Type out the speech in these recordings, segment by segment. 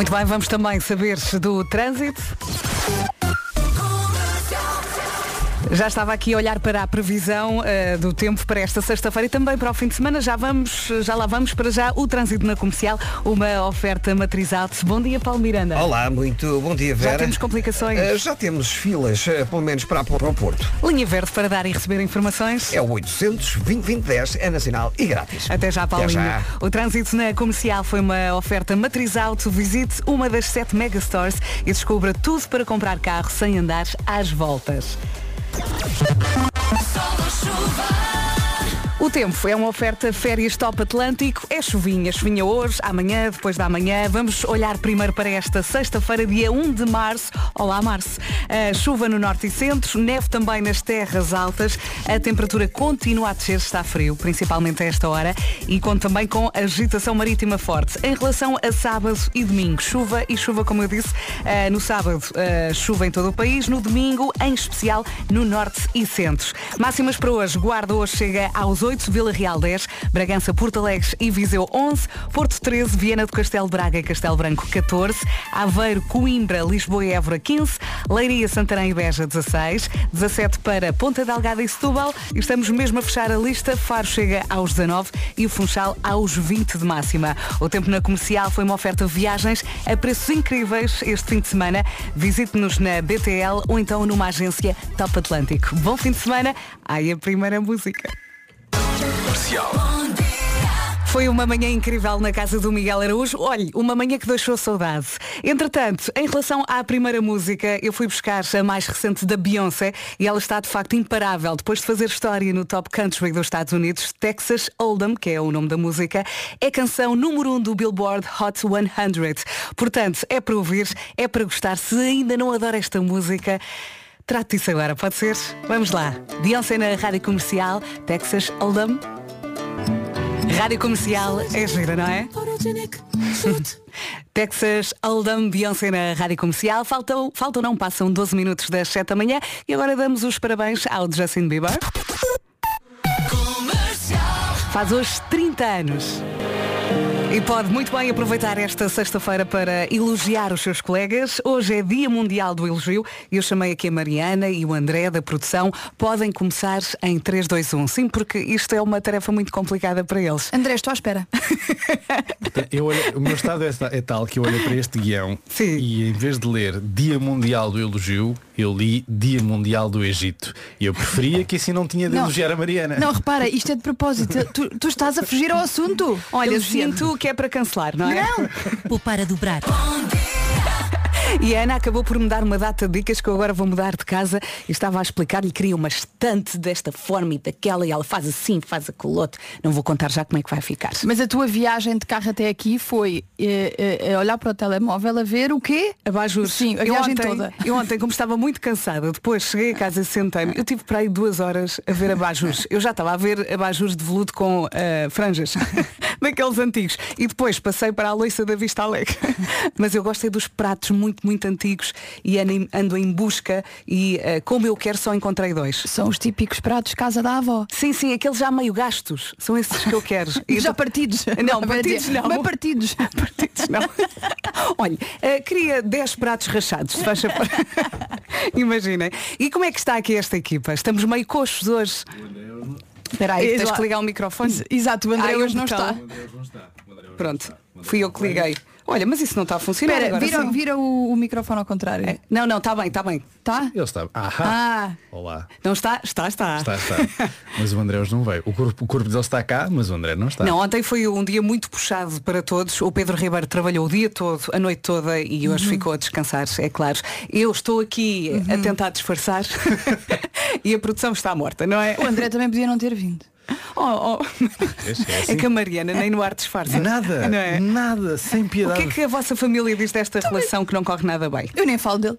Muito bem, vamos também saber do trânsito. Já estava aqui a olhar para a previsão uh, do tempo para esta sexta-feira e também para o fim de semana. Já vamos, já lá vamos para já o trânsito na comercial, uma oferta matrizada. Bom dia, Paulo Miranda. Olá, muito bom dia, Vera. Já temos complicações? Uh, já temos filas, uh, pelo menos para, para o Porto. Linha verde para dar e receber informações. É o 800 2010 é nacional e grátis. Até já, Paulinho. Até já. O trânsito na comercial foi uma oferta matriz auto. Visite uma das sete megastores e descubra tudo para comprar carro sem andar às voltas. Sol ou chuva. O tempo é uma oferta férias top Atlântico. É chuvinha, chuvinha hoje, amanhã, depois da manhã. Vamos olhar primeiro para esta sexta-feira, dia 1 de março. Olá, março. Chuva no norte e centro, neve também nas terras altas. A temperatura continua a descer, está frio, principalmente a esta hora. E conta também com agitação marítima forte. Em relação a sábado e domingo, chuva e chuva, como eu disse. No sábado, chuva em todo o país. No domingo, em especial no norte e centro. Máximas para hoje. Guarda hoje chega aos 8 18, Vila Real 10, Bragança, Porto Alegre e Viseu 11, Porto 13, Viana do Castelo Braga e Castelo Branco 14, Aveiro, Coimbra, Lisboa e Évora 15, Leiria, Santarém e Beja 16, 17 para Ponta Delgada e Setúbal estamos mesmo a fechar a lista. Faro chega aos 19 e o Funchal aos 20 de máxima. O tempo na comercial foi uma oferta de viagens a preços incríveis este fim de semana. Visite-nos na BTL ou então numa agência Top Atlântico. Bom fim de semana. Ai, a primeira música. Comercial. Foi uma manhã incrível na casa do Miguel Araújo. Olhe, uma manhã que deixou saudade. Entretanto, em relação à primeira música, eu fui buscar a mais recente da Beyoncé e ela está de facto imparável. Depois de fazer história no Top Country dos Estados Unidos, Texas Hold'em, que é o nome da música, é canção número 1 um do Billboard Hot 100. Portanto, é para ouvir, é para gostar. Se ainda não adora esta música, Trate isso agora, pode ser? Vamos lá. Beyoncé na Rádio Comercial, Texas Hold'em. Rádio Comercial é gira, não é? Texas Hold'em, Beyoncé na Rádio Comercial. Faltam, faltam não, passam 12 minutos das 7 da manhã e agora damos os parabéns ao Justin Bieber. Faz hoje 30 anos. E pode muito bem aproveitar esta sexta-feira para elogiar os seus colegas. Hoje é Dia Mundial do Elogio. Eu chamei aqui a Mariana e o André da produção. Podem começar em 3, 2, 1. Sim, porque isto é uma tarefa muito complicada para eles. André, estou à espera. Eu olho, o meu estado é, é, tal que eu olho para este guião Sim. e em vez de ler Dia Mundial do Elogio, eu li Dia Mundial do Egito. E eu preferia que assim não tinha de não, elogiar a Mariana. Não, repara, isto é de propósito. tu, tu estás a fugir ao assunto. Olha, sinto que é para cancelar, não é? Não. Poupar a dobrar. E a Ana acabou por me dar uma data de dicas que eu agora vou mudar de casa e estava a explicar-lhe, queria uma estante desta forma e daquela e ela faz assim, faz a colote. Não vou contar já como é que vai ficar. Mas a tua viagem de carro até aqui foi eh, olhar para o telemóvel a ver o quê? Abajur. Sim, a eu viagem ontem, toda. Eu ontem, como estava muito cansada, depois cheguei a casa e sentei-me, eu tive para aí duas horas a ver abajures. Eu já estava a ver abajures de veludo com uh, franjas, daqueles antigos. E depois passei para a loiça da Vista Alegre. Mas eu gostei dos pratos muito muito, muito antigos e ando em busca e uh, como eu quero só encontrei dois. São os típicos pratos casa da avó. Sim, sim, aqueles já meio gastos. São esses que eu quero. já partidos. Não, partidos não. Mas partidos. partidos não. Olha, uh, queria 10 pratos rachados, se faz Imaginem. E como é que está aqui esta equipa? Estamos meio coxos hoje. Espera aí, tens que ligar o microfone. Exato, o André hoje não está. Pronto, fui eu que liguei. Olha, mas isso não está a funcionar. Espera, vira, vira o, o, microfone ao contrário. É. Não, não, está bem, está bem. Está? Ele está. Ahá. Ah. Olá. Não está? Está, está. Está, está. mas o André hoje não veio. O corpo, o corpo dele está cá, mas o André não está. Não, ontem foi um dia muito puxado para todos. O Pedro Ribeiro trabalhou o dia todo, a noite toda e hoje uhum. ficou a descansar, é claro. Eu estou aqui uhum. a tentar disfarçar e a produção está morta, não é? O André também podia não ter vindo. Oh, oh. É, assim. é que a Mariana nem no ar disfarça. Nada, não é? nada, sem piedade. O que é que a vossa família diz desta também. relação que não corre nada bem? Eu nem falo dele.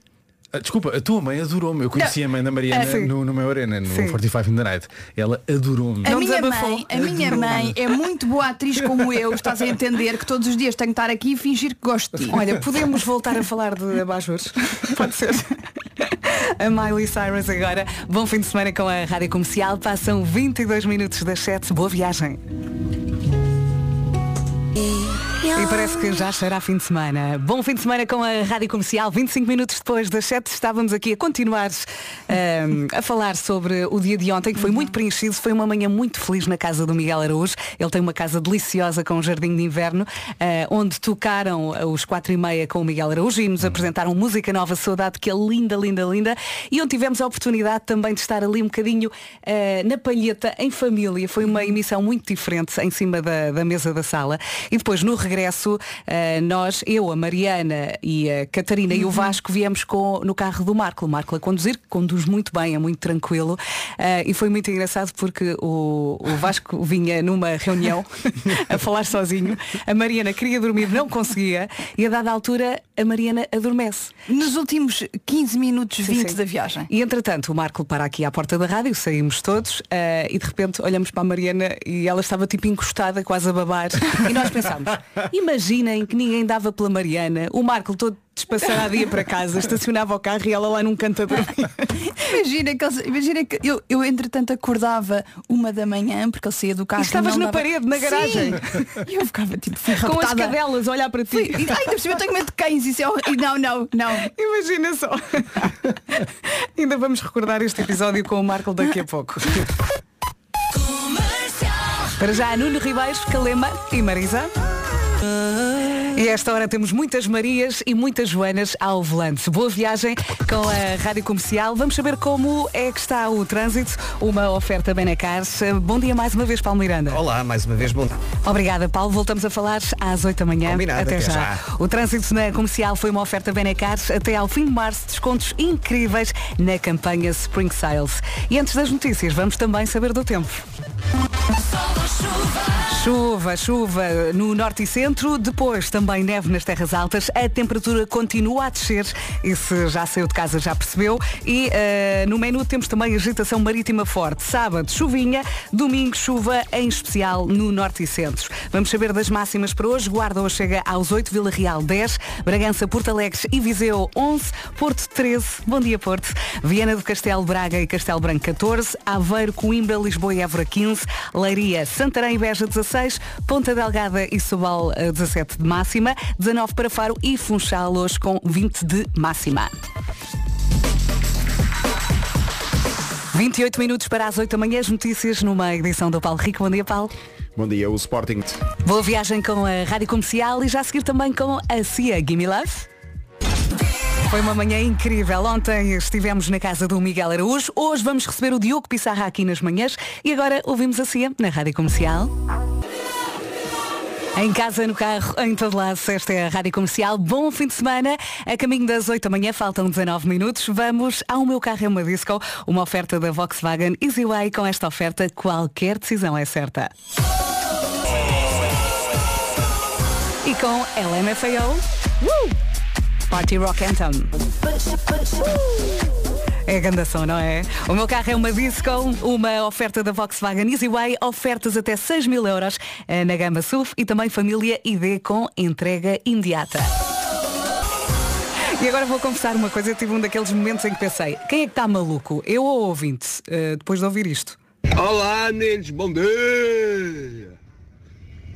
Ah, desculpa, a tua mãe adorou-me. Eu conheci não. a mãe da Mariana é, no, no meu arena, no sim. 45 in the Night. Ela adorou-me. A, minha mãe, a minha mãe é muito boa atriz como eu. Estás a entender que todos os dias tenho que estar aqui e fingir que gosto de ti. Olha, podemos voltar a falar de abajures? Pode ser. A Miley Cyrus agora. Bom fim de semana com a Rádio Comercial. Passam 22 minutos das 7. Boa viagem. E... E parece que já será fim de semana. Bom fim de semana com a Rádio Comercial. 25 minutos depois das 7 estávamos aqui a continuar ehm, a falar sobre o dia de ontem, que foi muito preenchido. Foi uma manhã muito feliz na casa do Miguel Araújo. Ele tem uma casa deliciosa com um jardim de inverno, eh, onde tocaram os 4 e meia com o Miguel Araújo e nos apresentaram música nova, Saudade, que é linda, linda, linda. E onde tivemos a oportunidade também de estar ali um bocadinho eh, na palheta, em família. Foi uma emissão muito diferente em cima da, da mesa da sala. E depois, no regresso, uh, nós, eu, a Mariana e a Catarina uhum. e o uhum. Vasco viemos com, no carro do Marco. O Marco a conduzir, que conduz muito bem, é muito tranquilo. Uh, e foi muito engraçado porque o, o Vasco vinha numa reunião a falar sozinho. A Mariana queria dormir, não conseguia. E a dada altura, a Mariana adormece. Nos últimos 15 minutos, 20 sim, sim. da viagem. E entretanto, o Marco para aqui à porta da rádio, saímos todos uh, e de repente olhamos para a Mariana e ela estava tipo encostada, quase a babar. E nós pensámos, imaginem que ninguém dava pela Mariana, o Marco todo despassarado ia para casa, estacionava o carro e ela lá num canto a dormir. imagina que, eles, imagina que eu, eu entretanto acordava uma da manhã porque ele saía do carro. E estavas na dava... parede, na garagem. E eu ficava tipo Com as cadelas a olhar para ti. Fui... E, ai, eu tenho medo de cães, isso é e não, não, não. Imagina só. Ainda vamos recordar este episódio com o Marco daqui a pouco. Para já, Nuno Ribeiros, Calema e Marisa. E esta hora temos muitas Marias e muitas Joanas ao volante. Boa viagem com a Rádio Comercial. Vamos saber como é que está o trânsito. Uma oferta Benecars. Bom dia mais uma vez, Paulo Miranda. Olá, mais uma vez, bom dia. Obrigada, Paulo. Voltamos a falar às 8 da manhã. Combinado, até, até já. já. O trânsito na Comercial foi uma oferta Benecars. Até ao fim de março, descontos incríveis na campanha Spring Sales. E antes das notícias, vamos também saber do tempo. Chuva, chuva no norte e centro, depois também neve nas terras altas, a temperatura continua a descer, isso já saiu de casa, já percebeu, e uh, no menu temos também agitação marítima forte. Sábado, chuvinha, domingo, chuva, em especial no norte e centro. Vamos saber das máximas para hoje. Guarda hoje chega aos 8, Vila Real 10, Bragança, Porto Alegre e Viseu 11, Porto 13, bom dia Porto, Viana do Castelo, Braga e Castelo Branco 14, Aveiro, Coimbra, Lisboa e Évora 15, Leiria, Santarém e Beja 16, Ponta Delgada e Sobal 17 de máxima, 19 para Faro e Funchal hoje com 20 de máxima. 28 minutos para as 8 da manhã, as notícias numa edição do Paulo Rico. Bom dia, Paulo. Bom dia, o Sporting. Boa viagem com a Rádio Comercial e já a seguir também com a CIA Gimme Love. Foi uma manhã incrível. Ontem estivemos na casa do Miguel Araújo. Hoje vamos receber o Diogo Pissarra aqui nas manhãs. E agora ouvimos a CIA na Rádio Comercial. Em casa, no carro, em todo lado, esta é a Rádio Comercial. Bom fim de semana. A caminho das 8 da manhã, faltam 19 minutos. Vamos ao meu carro é uma disco, uma oferta da Volkswagen Easyway. Com esta oferta, qualquer decisão é certa. E com LMFAO. Uh! Party Rock Anthem. É gandação, não é? O meu carro é uma Disco, uma oferta da Volkswagen Easyway, ofertas até 6 mil euros eh, na gama SUV e também família ID com entrega imediata. E agora vou confessar uma coisa, eu tive um daqueles momentos em que pensei, quem é que está maluco? Eu ou ouvinte? Uh, depois de ouvir isto. Olá, neles, bom dia!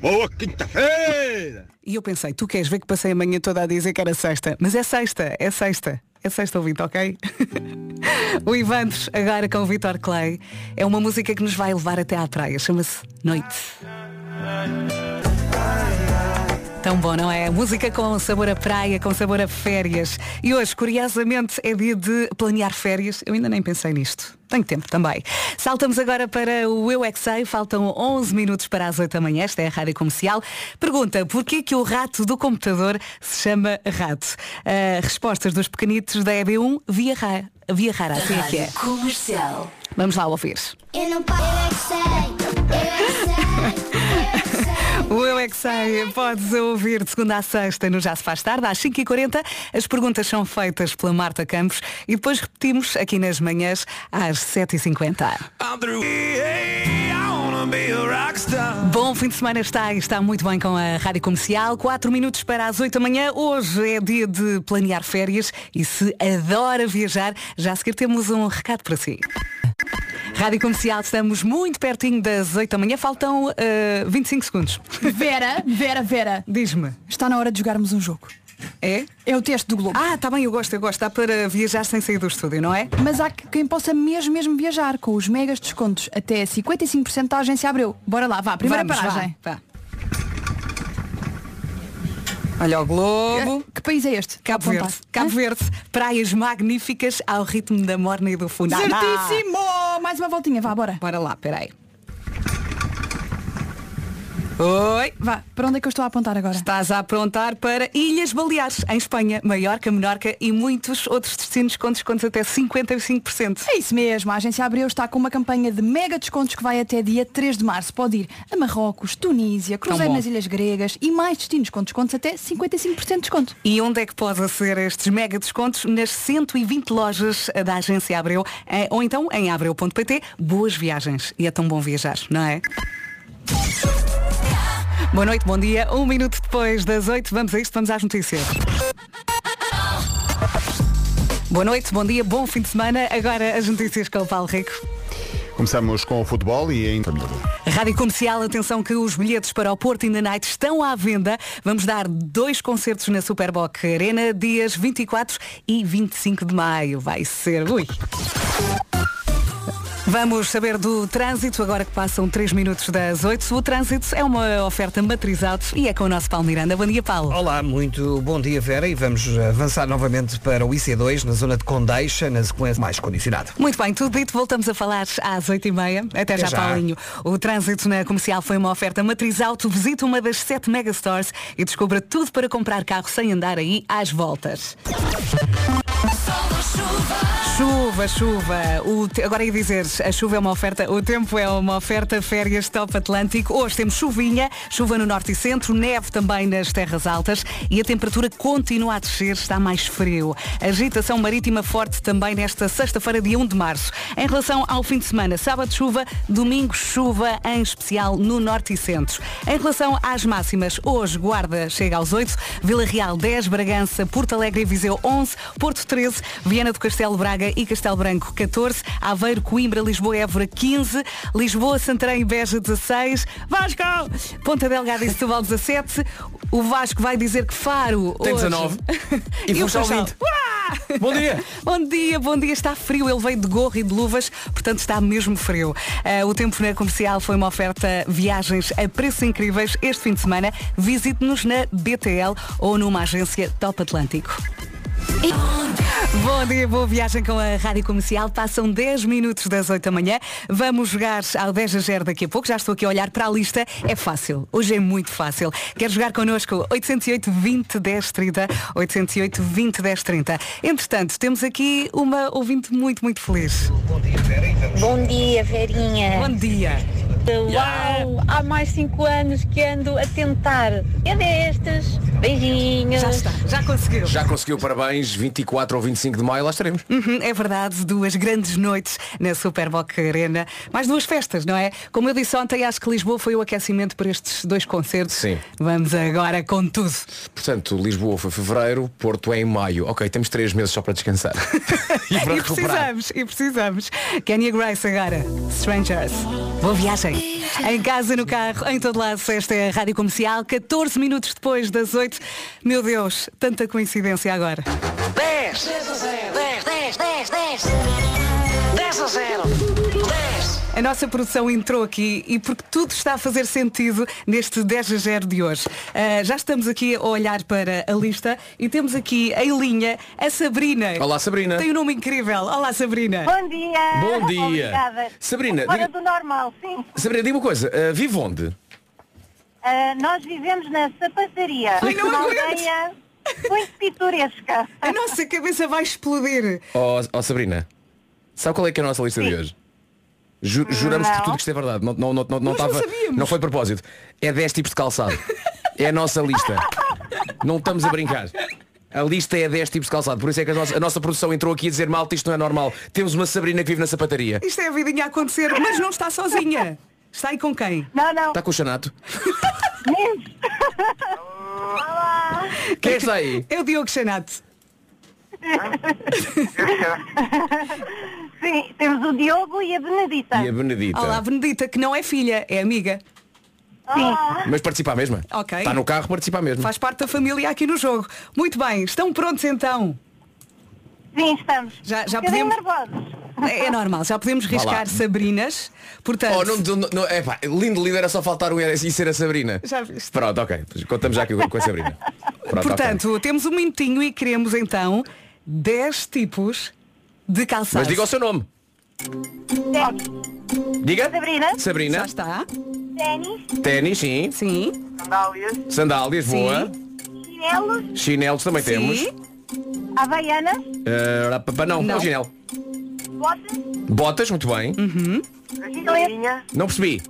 Boa quinta-feira! E eu pensei, tu queres ver que passei a manhã toda a dizer que era sexta, mas é sexta, é sexta. É sexta ouvinte, ok? o Ivantes, agora com o Vitor Clay, é uma música que nos vai levar até à praia, chama-se Noite. Tão bom, não é? Música com sabor a praia, com sabor a férias. E hoje, curiosamente, é dia de planear férias. Eu ainda nem pensei nisto. Tenho tempo também. Saltamos agora para o Eu é Sei. Faltam 11 minutos para as 8 da manhã. Esta é a Rádio Comercial. Pergunta, porquê que o rato do computador se chama rato? Uh, respostas dos pequenitos da EB1 via, ra via rara. Assim é que é. Comercial. Vamos lá ouvir. Eu não paro, eu é que sei. Eu é que sei. O Eu é que sei, podes ouvir de segunda a sexta no Já se faz tarde, às 5h40. As perguntas são feitas pela Marta Campos e depois repetimos aqui nas manhãs às 7h50. Bom fim de semana está e está muito bem com a Rádio Comercial. 4 minutos para as 8 da manhã. Hoje é dia de planear férias e se adora viajar, já a seguir temos um recado para si. Rádio Comercial, estamos muito pertinho das 8 da manhã, faltam eh, 25 segundos. Vera, Vera, Vera, Diz-me. está na hora de jogarmos um jogo. É? É o teste do Globo. Ah, tá bem, eu gosto, eu gosto. Dá para viajar sem sair do estúdio, não é? Mas há quem possa mesmo, mesmo viajar com os megas descontos até 55% da agência Abreu. Bora lá, vá, primeira Vamos, paragem. vá, vá. Olha o globo. Que país é este? Cabo. Verde. Cabo? Verde. Praias magníficas ao ritmo da morna e do fundo. Certíssimo! Mais uma voltinha, vá, bora. Bora lá, peraí. Oi. Vá, para onde é que eu estou a apontar agora? Estás a aprontar para Ilhas Baleares, em Espanha, Maiorca, Menorca e muitos outros destinos com descontos até 55%. É isso mesmo, a agência Abreu está com uma campanha de mega descontos que vai até dia 3 de março. Pode ir a Marrocos, Tunísia, Cruzeiro nas Ilhas Gregas e mais destinos com descontos até 55% de desconto. E onde é que pode ser estes mega descontos? Nas 120 lojas da agência Abreu eh, ou então em abreu.pt. Boas viagens. E é tão bom viajar, não é? Boa noite, bom dia. Um minuto depois das 8, vamos a isto, vamos às notícias. Boa noite, bom dia, bom fim de semana. Agora as notícias com o Paulo Rico. Começamos com o futebol e em Rádio Comercial, atenção que os bilhetes para o Porto in the Night estão à venda. Vamos dar dois concertos na Superboc Arena, dias 24 e 25 de maio. Vai ser. Ui! Vamos saber do trânsito, agora que passam 3 minutos das 8. O trânsito é uma oferta matrizado e é com o nosso Paulo Miranda. Bom dia, Paulo. Olá, muito bom dia Vera e vamos avançar novamente para o IC2 na zona de Condeixa, na sequência mais condicionada. Muito bem, tudo dito, voltamos a falar às 8h30. Até já, já. Paulinho. O trânsito na comercial foi uma oferta matriz auto. Visita uma das sete megastores e descubra tudo para comprar carro sem andar aí às voltas. Chuva, chuva. O te- Agora ia dizer, a chuva é uma oferta, o tempo é uma oferta férias top Atlântico. Hoje temos chuvinha, chuva no norte e centro, neve também nas terras altas e a temperatura continua a descer, está mais frio. Agitação marítima forte também nesta sexta-feira, dia 1 de março. Em relação ao fim de semana, sábado chuva, domingo chuva, em especial no norte e centro. Em relação às máximas, hoje Guarda chega aos 8, Vila Real 10, Bragança, Porto Alegre e Viseu 11, Porto 13, Viana do Castelo Braga e Castelo Branco 14, Aveiro, Coimbra, Lisboa e Évora 15, Lisboa, Santarém e Beja 16, Vasco, Ponta Delgada e Setúbal 17, o Vasco vai dizer que Faro Tem hoje- 19. E o Funchal Funchal. 20. Uá! Bom dia. Bom dia, bom dia. Está frio. Ele veio de gorro e de luvas, portanto está mesmo frio. Ah, o tempo na comercial foi uma oferta viagens a preços incríveis este fim de semana. Visite-nos na BTL ou numa agência Top Atlântico. Bom dia, boa viagem com a Rádio Comercial. Passam 10 minutos das 8 da manhã. Vamos jogar ao 10 a 0 daqui a pouco. Já estou aqui a olhar para a lista. É fácil. Hoje é muito fácil. Quer jogar connosco? 808 20 10 30. 808 20 10 30. Entretanto, temos aqui uma ouvinte muito, muito feliz. Bom dia, Verinha. Bom dia. Uau! Há mais cinco anos que ando a tentar. É destas. Beijinhos. Já está, já conseguiu. Já conseguiu, parabéns, 24 ou 25 de maio, lá estaremos. Uhum, é verdade, duas grandes noites na Superboc Arena. Mais duas festas, não é? Como eu disse ontem, acho que Lisboa foi o aquecimento para estes dois concertos. Sim. Vamos agora com tudo. Portanto, Lisboa foi fevereiro, Porto é em maio. Ok, temos três meses só para descansar. e para e recuperar. precisamos, e precisamos. Kenya Grace agora, Strangers. Boa viagem. Em casa, no carro, em todo lado, esta é a Rádio Comercial, 14 minutos depois das 8. Meu Deus, tanta coincidência agora. 10, 10 a 0, 10, 10, 10, 10, 10 a 0, 10. A nossa produção entrou aqui e porque tudo está a fazer sentido neste 10 a 0 de hoje. Ah, já estamos aqui a olhar para a lista e temos aqui em linha a Sabrina. Olá, Sabrina. Tem um nome incrível. Olá, Sabrina. Bom dia. Bom dia. Obrigada. Sabrina, Fora diga- do normal, sim. Sabrina, diga uma coisa, uh, vive onde? Ah, nós vivemos na sapataria. Ai, não aldeia muito pitoresca. A nossa cabeça vai explodir. Oh, oh, Sabrina, sabe qual é que é a nossa lista de hoje? Ju- juramos por Não. tudo que isto é verdade. Não, não, não, não, não, Nós não estava- sabíamos. não foi de propósito. É 10 tipos de calçado. É a nossa lista. Não estamos a brincar. A lista é 10 tipos de calçado. Por isso é que a nossa, a nossa produção entrou aqui a dizer malta, isto não é normal. Temos uma Sabrina que vive na sapataria. Isto é a vidinha a acontecer, mas não está sozinha. Está aí com quem? Não, não. Está com o? Menos. Olá. Quem é que está aí? É o Diogo Xanato. Sim, temos o Diogo e a Benedita. E a Benedita. Olá, Benedita, que não é filha, é amiga. Sim. Mas participa a mesma? Ok. Está no carro, participa a mesma. Faz parte da família aqui no jogo. Muito bem, estão prontos então? Sim, estamos. Já, já um podemos. nervosos. É, é normal, já podemos Vá lá. riscar Sabrinas. Portanto, Oh, não, não, não, é pá, lindo, lindo, era só faltar um e ser a Sabrina. Já viste. Pronto, ok. Contamos já aqui com a Sabrina. Pronto, portanto, temos um minutinho e queremos então 10 tipos de calçados. Mas diga o seu nome. Diga. Sabrina, Sabrina. Já está? ténis, Ténis, sim. Sim. Sandálias, boa. chinelos, Chinelos também temos. Sim. havaianas, Uh, pá, não, Não. não. chinelo. botas, Botas, muito bem. estiletos, Não percebi.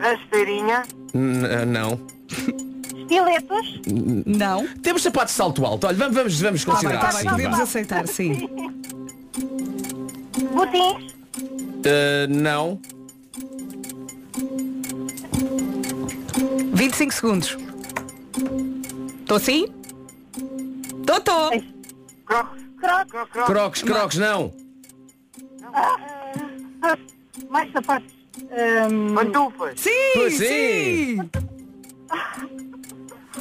Rasteirinha. N- não. estiletos, Não. Temos sapatos de salto alto. Olha, vamos, vamos, vamos Tá bem, considerar tá bem, assim. podemos vá. aceitar, sim. botins, Uh, não. 25 segundos. Estou sim? Estou, estou. crocs, Crocs, crocs, não. mais sapatos, hum, Pantufas. Sim, Pois sim. sim.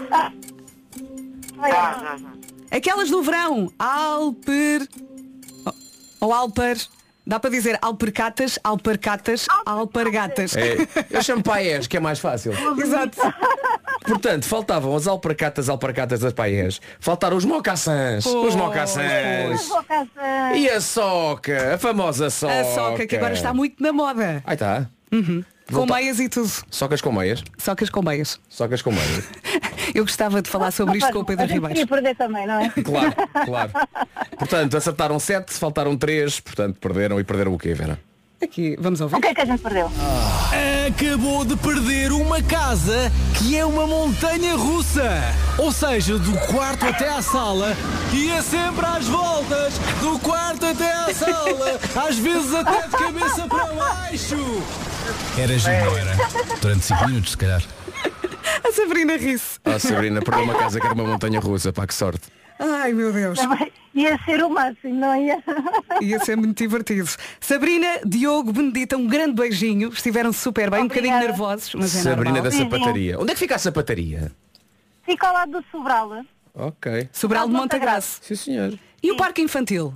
Já, já, já. Aquelas do verão. Alper... Ou alper... Dá para dizer alpercatas, alpercatas, alpargatas. É, eu chamo paiés, que é mais fácil. Exato. Portanto, faltavam as alparcatas, alparcatas das paiés. Faltaram os mocassins. Os Pois, mocassins. bocas, uh, E a soca, a famosa soca. A soca, que agora está muito na moda. Aí está. Com Volta- meias e tudo. Socas com meias. Socas com meias. Socas com meias. Eu gostava de falar sobre isto com o Pedro Ribeiro. queria perder também, não é? Claro, claro. Portanto, acertaram sete, faltaram três, portanto, perderam e perderam o quê, Vera? Aqui, vamos ouvir. O que é que a gente perdeu? Acabou de perder uma casa que é uma montanha russa. Ou seja, do quarto até à sala ia sempre às voltas. Do quarto até à sala. Às vezes até de cabeça para baixo. Era giro, era? Durante 5 minutos, se calhar. A Sabrina ri-se. Ah, Sabrina, perdeu uma casa que era uma montanha russa, pá, que sorte. Ai, meu Deus. Também Ia ser o máximo, não ia? Ia ser muito divertido. Sabrina, Diogo, Benedita, um grande beijinho. Estiveram super bem, um bocadinho Obrigada. nervosos, mas é Sabrina normal. da Sim, sim. sapataria. Onde é que fica a sapataria? Fica ao lado do Sobral. Ok. Sobral de Montagraço. Sim, senhor. E o parque infantil?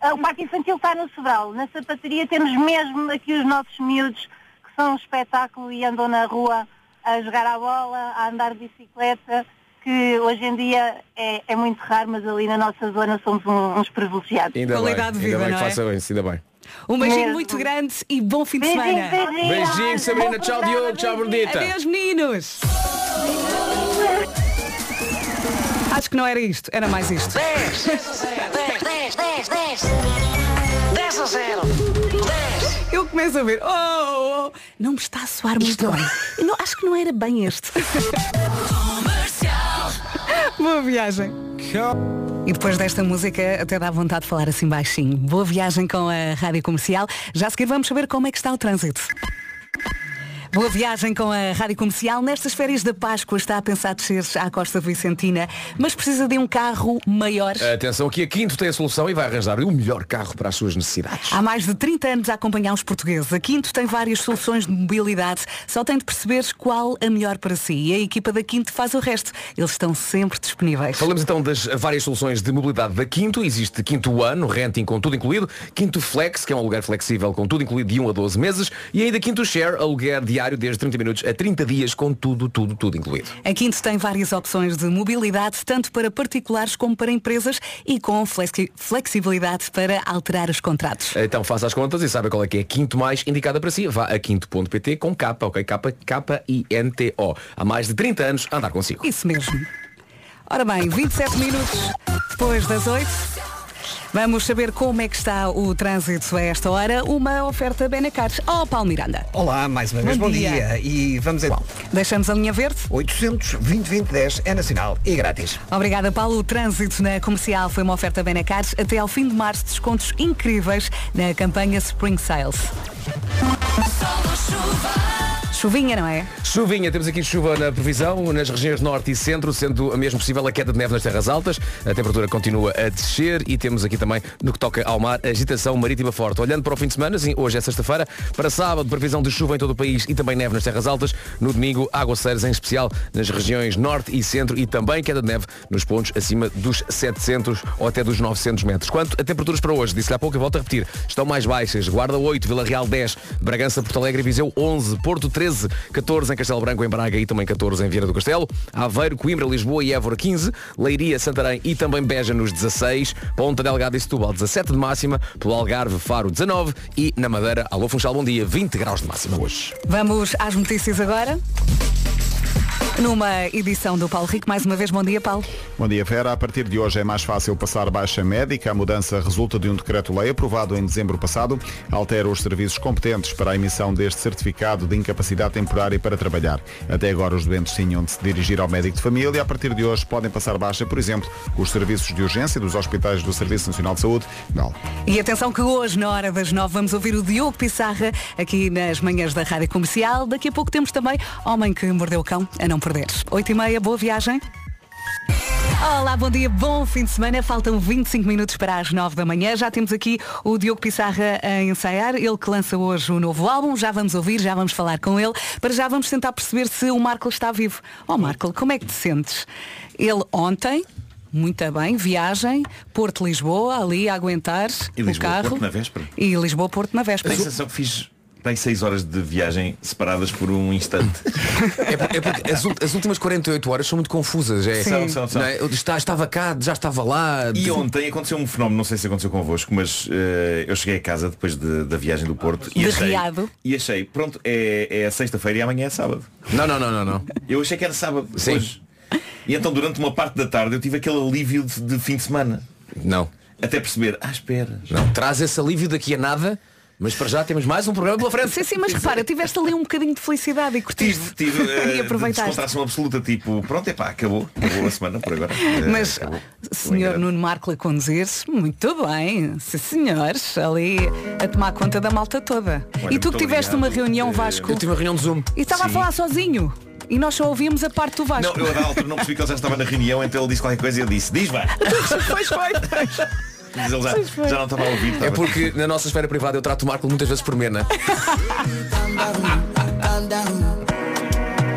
Ah, O parque infantil está no Sobral. Na sapataria temos mesmo aqui os nossos miúdos que são um espetáculo e andam na rua a jogar à bola, a andar de bicicleta, que hoje em dia é, é muito raro, mas ali na nossa zona somos um- uns privilegiados. Ainda Qualidade bem, de vida, ainda bem que não é? faça bem, sim, ainda bem. Um beijinho Mesmo. muito grande e bom fim de Beijinho, semana. beijinho. Beijinho, Sabrina. Tchau, Diogo. Tchau. Bernadita. Adeus, meninos! Acho que não era isto, era mais isto. 10, 10 a 0, 10, 10, 10, 10. 10 a 0, 10. Eu começo a ver, oh, oh, não me está a soar muito bem. Eu não- acho que não era bem este. Boa viagem. E depois desta música até dá vontade de falar assim baixinho. Boa viagem com a Rádio Comercial. Já a seguir vamos saber como é que está o trânsito. Boa viagem com a Rádio Comercial. Nestas férias da Páscoa está a pensar descer à Costa Vicentina, mas precisa de um carro maior. Atenção, aqui a Quinto tem a solução e vai arranjar o melhor carro para as suas necessidades. Há mais de 30 anos a acompanhar os portugueses. A Quinto tem várias soluções de mobilidade. Só tem de perceber qual a melhor para si. E a equipa da Quinto faz o resto. Eles estão sempre disponíveis. Falamos então das várias soluções de mobilidade da Quinto. Existe Quinto Ano, renting com tudo incluído. Quinto Flex, que é um aluguer flexível com tudo incluído de 1 a 12 meses. E ainda Quinto Share, aluguer diário desde 30 minutos a 30 dias com tudo, tudo, tudo incluído. A Quinto tem várias opções de mobilidade, tanto para particulares como para empresas e com flexi- flexibilidade para alterar os contratos. Então faça as contas e saiba qual é que é a Quinto mais indicada para si. Vá a quinto.pt com capa, ok? Capa, capa I N T O. Há mais de 30 anos a andar consigo. Isso mesmo. Ora bem, 27 minutos depois das 8. Vamos saber como é que está o trânsito a esta hora. Uma oferta Benacar. Oh, Paulo Miranda. Olá, mais uma vez, Bom bom, dia. dia. E vamos então. Deixamos a linha verde. 800 2010 é nacional e grátis. Obrigada, Paulo. O trânsito na comercial foi uma oferta Benacar. Até ao fim de março, descontos incríveis na campanha Spring Sales. Chuvinha, não é? Chuvinha, temos aqui chuva na previsão, nas regiões norte e centro, sendo mesmo possível a queda de neve nas terras altas. A temperatura continua a descer e temos aqui também, no que toca ao mar, agitação marítima forte. Olhando para o fim de semana, sim, hoje é sexta-feira, para sábado, previsão de chuva em todo o país e também neve nas terras altas. No domingo, aguaceiros em especial nas regiões norte e centro e também queda de neve nos pontos acima dos 700 ou até dos 900 metros. Quanto a temperaturas para hoje, disse-lhe há pouco, eu volto a repetir, estão mais baixas. Guarda 8, Vila Real 10, Bragança, Porto Alegre e Viseu 11, Porto 13, 14 em Castelo Branco, em Braga e também 14 em Vieira do Castelo, Aveiro, Coimbra, Lisboa e Évora 15, Leiria, Santarém e também Beja nos 16, Ponta Delgada e Setúbal 17 de máxima, pelo Algarve, Faro 19 e na Madeira, Alô Funchal, bom dia, 20 graus de máxima hoje. Vamos às notícias agora. Numa edição do Paulo Rico, mais uma vez, bom dia, Paulo. Bom dia, Vera. A partir de hoje é mais fácil passar baixa médica. A mudança resulta de um decreto-lei aprovado em dezembro passado. Altera os serviços competentes para a emissão deste certificado de incapacidade temporária para trabalhar. Até agora os doentes tinham de se dirigir ao médico de família. A partir de hoje podem passar baixa, por exemplo, os serviços de urgência dos hospitais do Serviço Nacional de Saúde. Não. E atenção que hoje, na hora das nove, vamos ouvir o Diogo Pissarra aqui nas manhãs da Rádio Comercial. Daqui a pouco temos também Homem que Mordeu o Cão, a não perder. Oito e meia, boa viagem. Olá, bom dia, bom fim de semana. Faltam 25 minutos para as 9 da manhã. Já temos aqui o Diogo Pissarra a ensaiar. Ele que lança hoje o novo álbum. Já vamos ouvir, já vamos falar com ele. Para já vamos tentar perceber se o Marco está vivo. Oh, Marco, como é que te sentes? Ele ontem, muito bem, viagem, Porto-Lisboa, ali a aguentar E o Lisboa, carro. Porto na véspera. E Lisboa-Porto na A véspera. sensação que fiz bem seis horas de viagem separadas por um instante. É, por- é porque as, as últimas 48 horas são muito confusas. É. São, são, são. Não é? Eu está- estava cá, já estava lá. E ontem aconteceu um fenómeno, não sei se aconteceu convosco, mas eh, eu cheguei a casa depois de- da viagem do Porto e achei, e achei, pronto, é, é a sexta-feira e amanhã é sábado. Não, não, não, não, não. Eu achei que era sábado Sim. hoje. E então durante uma parte da tarde eu tive aquele alívio de, de fim de semana. Não. Até perceber, ah, espera. Não. Traz esse alívio daqui a nada, mas para já temos mais um programa pela frente. Sim, sim, mas repara, tiveste ali um bocadinho de felicidade e curtiste. Tive, tive eh, e de aproveitaste. descontração absoluta, tipo, pronto, é pá, acabou. Acabou a semana por agora. Eh, Mas, acabou. senhor Nuno Marco a conduzir-se, muito bem. Sim, senhores, ali a tomar conta da malta toda. Olha, e tu que tiveste obrigado. uma reunião, Eh, Vasco, Eu tive uma reunião de Zoom. e estava a falar sozinho. E nós só ouvimos a parte do Não, Vasco. eu a da altura não percebi que ele já estava na reunião, então ele disse qualquer coisa e eu disse, diz vá. Pois foi. Mas ele já, já não estava a ouvir. É estava- porque na nossa esfera privada eu trato o Marco muitas vezes por mena.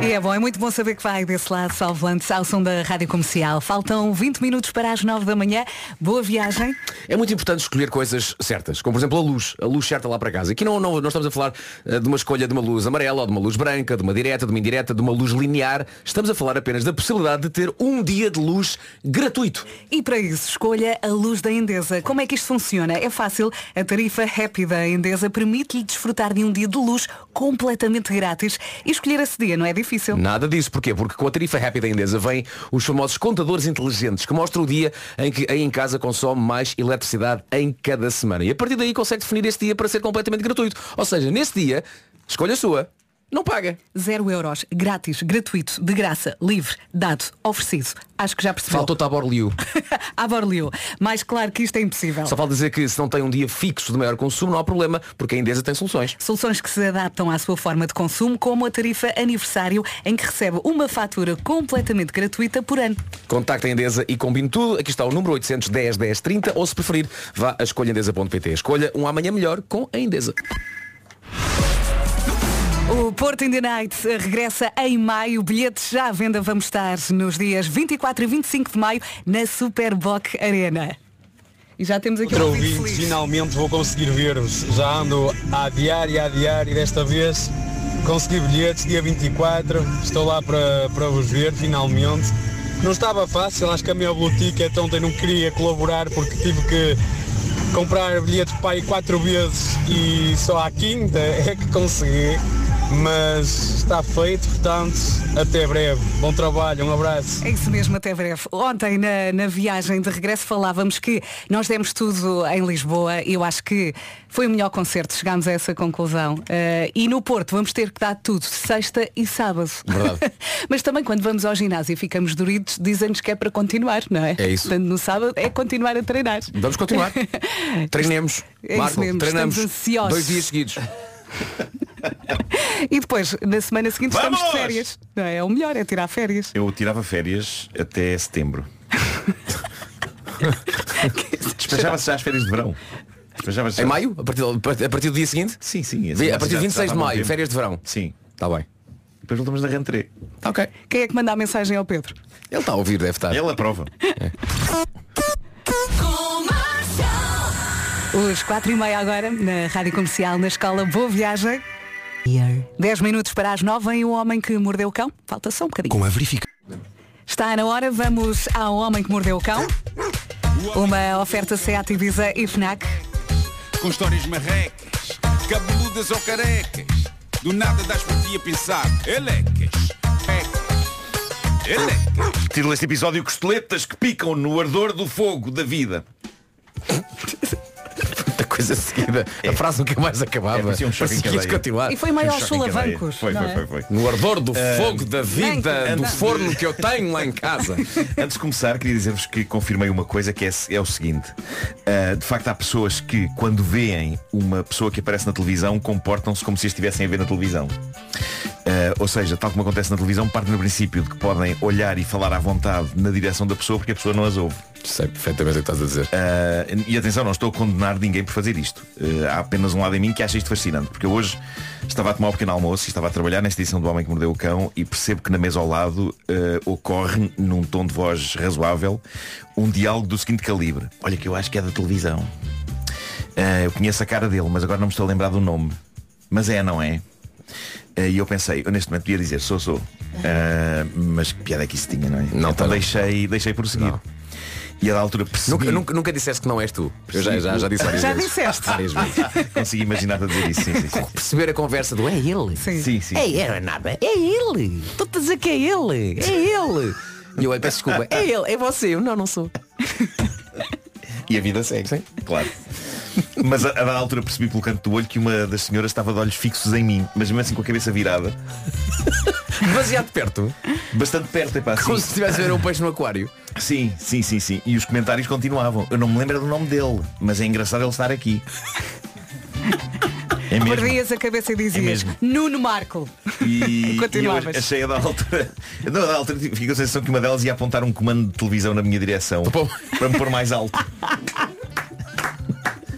E é bom, é muito bom saber que vai desse lado, salvante, ao som da Rádio Comercial. Faltam 20 minutos para as 9 da manhã. Boa viagem. É muito importante escolher coisas certas, como por exemplo a luz, a luz certa lá para casa. Aqui não, não, não estamos a falar eh, de uma escolha de uma luz amarela ou de uma luz branca, de uma direta, de uma indireta, de uma luz linear. Estamos a falar apenas da possibilidade de ter um dia de luz gratuito. E para isso, escolha a luz da Endesa. Como é que isto funciona? É fácil. A tarifa Happy da Endesa permite-lhe desfrutar de um dia de luz completamente grátis. E escolher esse dia não é difícil. Nada disso. Porquê? Porque com a tarifa Happy da Endesa vêm os famosos contadores inteligentes que mostram o dia em que aí em casa consome mais eletricidade em cada semana. E a partir daí consegue definir esse dia para ser completamente gratuito. Ou seja, nesse dia, escolha sua. Não paga. Zero euros, grátis, gratuito, de graça, livre, dado, oferecido. Acho que já percebeu. Faltou-te a Borliu. a Borlio. Mais claro que isto é impossível. Só falta dizer que se não tem um dia fixo de maior consumo, não há problema, porque a Endesa tem soluções. Soluções que se adaptam à sua forma de consumo, como a tarifa aniversário, em que recebe uma fatura completamente gratuita por ano. Contacte a Endesa e combine tudo. Aqui está o número 810 10 30 ou se preferir, vá a escolhaendesa.pt. Escolha um amanhã melhor com a Endesa. O Porto in the Night regressa em maio. Bilhetes já à venda. Vamos estar nos dias 24 e 25 de maio na Superboc Arena. E já temos aqui Outro um ouvinte feliz. finalmente vou conseguir ver-vos. Já ando a adiar e a adiar e desta vez consegui bilhetes dia 24. Estou lá para, para vos ver, finalmente. Não estava fácil, acho que a minha Blue Ticket ontem não queria colaborar porque tive que comprar bilhetes para aí quatro vezes e só à quinta é que consegui. Mas está feito, portanto, até breve. Bom trabalho, um abraço. É isso mesmo, até breve. Ontem, na, na viagem de regresso, falávamos que nós demos tudo em Lisboa e eu acho que foi o melhor concerto. Chegámos a essa conclusão. Eh, e no Porto vamos ter que dar tudo, sexta e sábado. Verdade. Mas também quando vamos ao ginásio e ficamos doridos, dizem-nos que é para continuar, não é? É isso. Portanto, no sábado é continuar a treinar. Vamos continuar. Treinemos. É isso Marco, mesmo, treinamos estamos ansiosos. dois dias seguidos. E depois, na semana seguinte, estamos de Vamos! férias. Não é? É o melhor, é tirar férias. Eu tirava férias até setembro. Despejava-se já as férias de verão. Em maio? A partir, a partir do dia seguinte? Sim, sim. Vê, A partir de Já 26 de maio, tempo. férias de verão. Sim. Está bem. Depois voltamos na rentrée. Ok. Quem é que manda a mensagem ao Pedro? Ele está a ouvir, deve estar. Ele aprova. Os quatro e meia agora, na Rádio Comercial, na Escola Boa Viagem. 10 minutos para as 9 em O Homem que Mordeu o Cão. Falta só um bocadinho. Com a verifica. Está na hora, vamos ao Homem que Mordeu o Cão. Uma oferta SEAT Ibiza e FNAC. Com histórias marrecas, cabeludas ou carecas. Do nada das por ti a pensar, elecas, ecas, elecas. Título deste episódio Costeletas que picam no ardor do fogo da vida. A coisa seguida. A frase nunca mais acabava. É, um continuar. E foi meio Um aos solavancos. Foi, é? foi, foi. No ardor do Ah, fogo da vida, do forno que eu tenho lá em casa. Antes de começar, queria dizer-vos que confirmei uma coisa que é, é o seguinte. Ah, de facto, há pessoas que, quando veem uma pessoa que aparece na televisão, comportam-se como se estivessem a ver na televisão. Ah, ou seja, tal como acontece na televisão, partem do princípio de que podem olhar e falar à vontade na direção da pessoa porque a pessoa não as ouve. Sei perfeitamente o que estás a dizer. Ah, e atenção, não estou a condenar ninguém por fazer isto. Ah, há apenas um lado em mim que acha isto fascinante, porque eu hoje estava a tomar um pequeno almoço e estava a trabalhar nesta edição do Homem que Mordeu o Cão e percebo que na mesa ao lado ocorre, num tom de voz razoável, um diálogo do seguinte calibre. Olha que eu acho que é da televisão. Eu conheço a cara dele, mas agora não me estou a lembrar do nome. Mas é, não é? Ah, E eu pensei, eu neste momento podia dizer sou, sou. Ah, mas que piada é que isso tinha, não é? Não, então tá não. deixei, deixei por seguir. E a da altura percebi. Nunca, nunca, nunca disseste que não és tu. Eu já, já, já disse várias Já vezes. disseste. Várias vezes. Consegui imaginar-te a dizer isso, sim, sim, sim. Perceber a conversa do é ele. Sim. Sim, sim. É ele, não é nada. É ele. Estou-te a dizer que é ele. É ele. E eu, peço desculpa. É ele, é você. Eu não, não sou. E a vida segue, claro. Mas a, a dada altura percebi pelo canto do olho que uma das senhoras estava de olhos fixos em mim, mas mesmo assim com a cabeça virada, Demasiado perto. bastante perto, é pá, Como sim. se estivesse a ver um peixe no aquário. Sim, sim, sim, sim. E os comentários continuavam. Eu não me lembro do nome dele, mas é engraçado ele estar aqui. É mesmo. Perdias a cabeça e dizias mesmo. Nuno Marco. E, e eu Continuavas. achei a da altura. Não, da altura fiquei com a sensação que uma delas ia apontar um comando de televisão na minha direção para me pôr mais alto.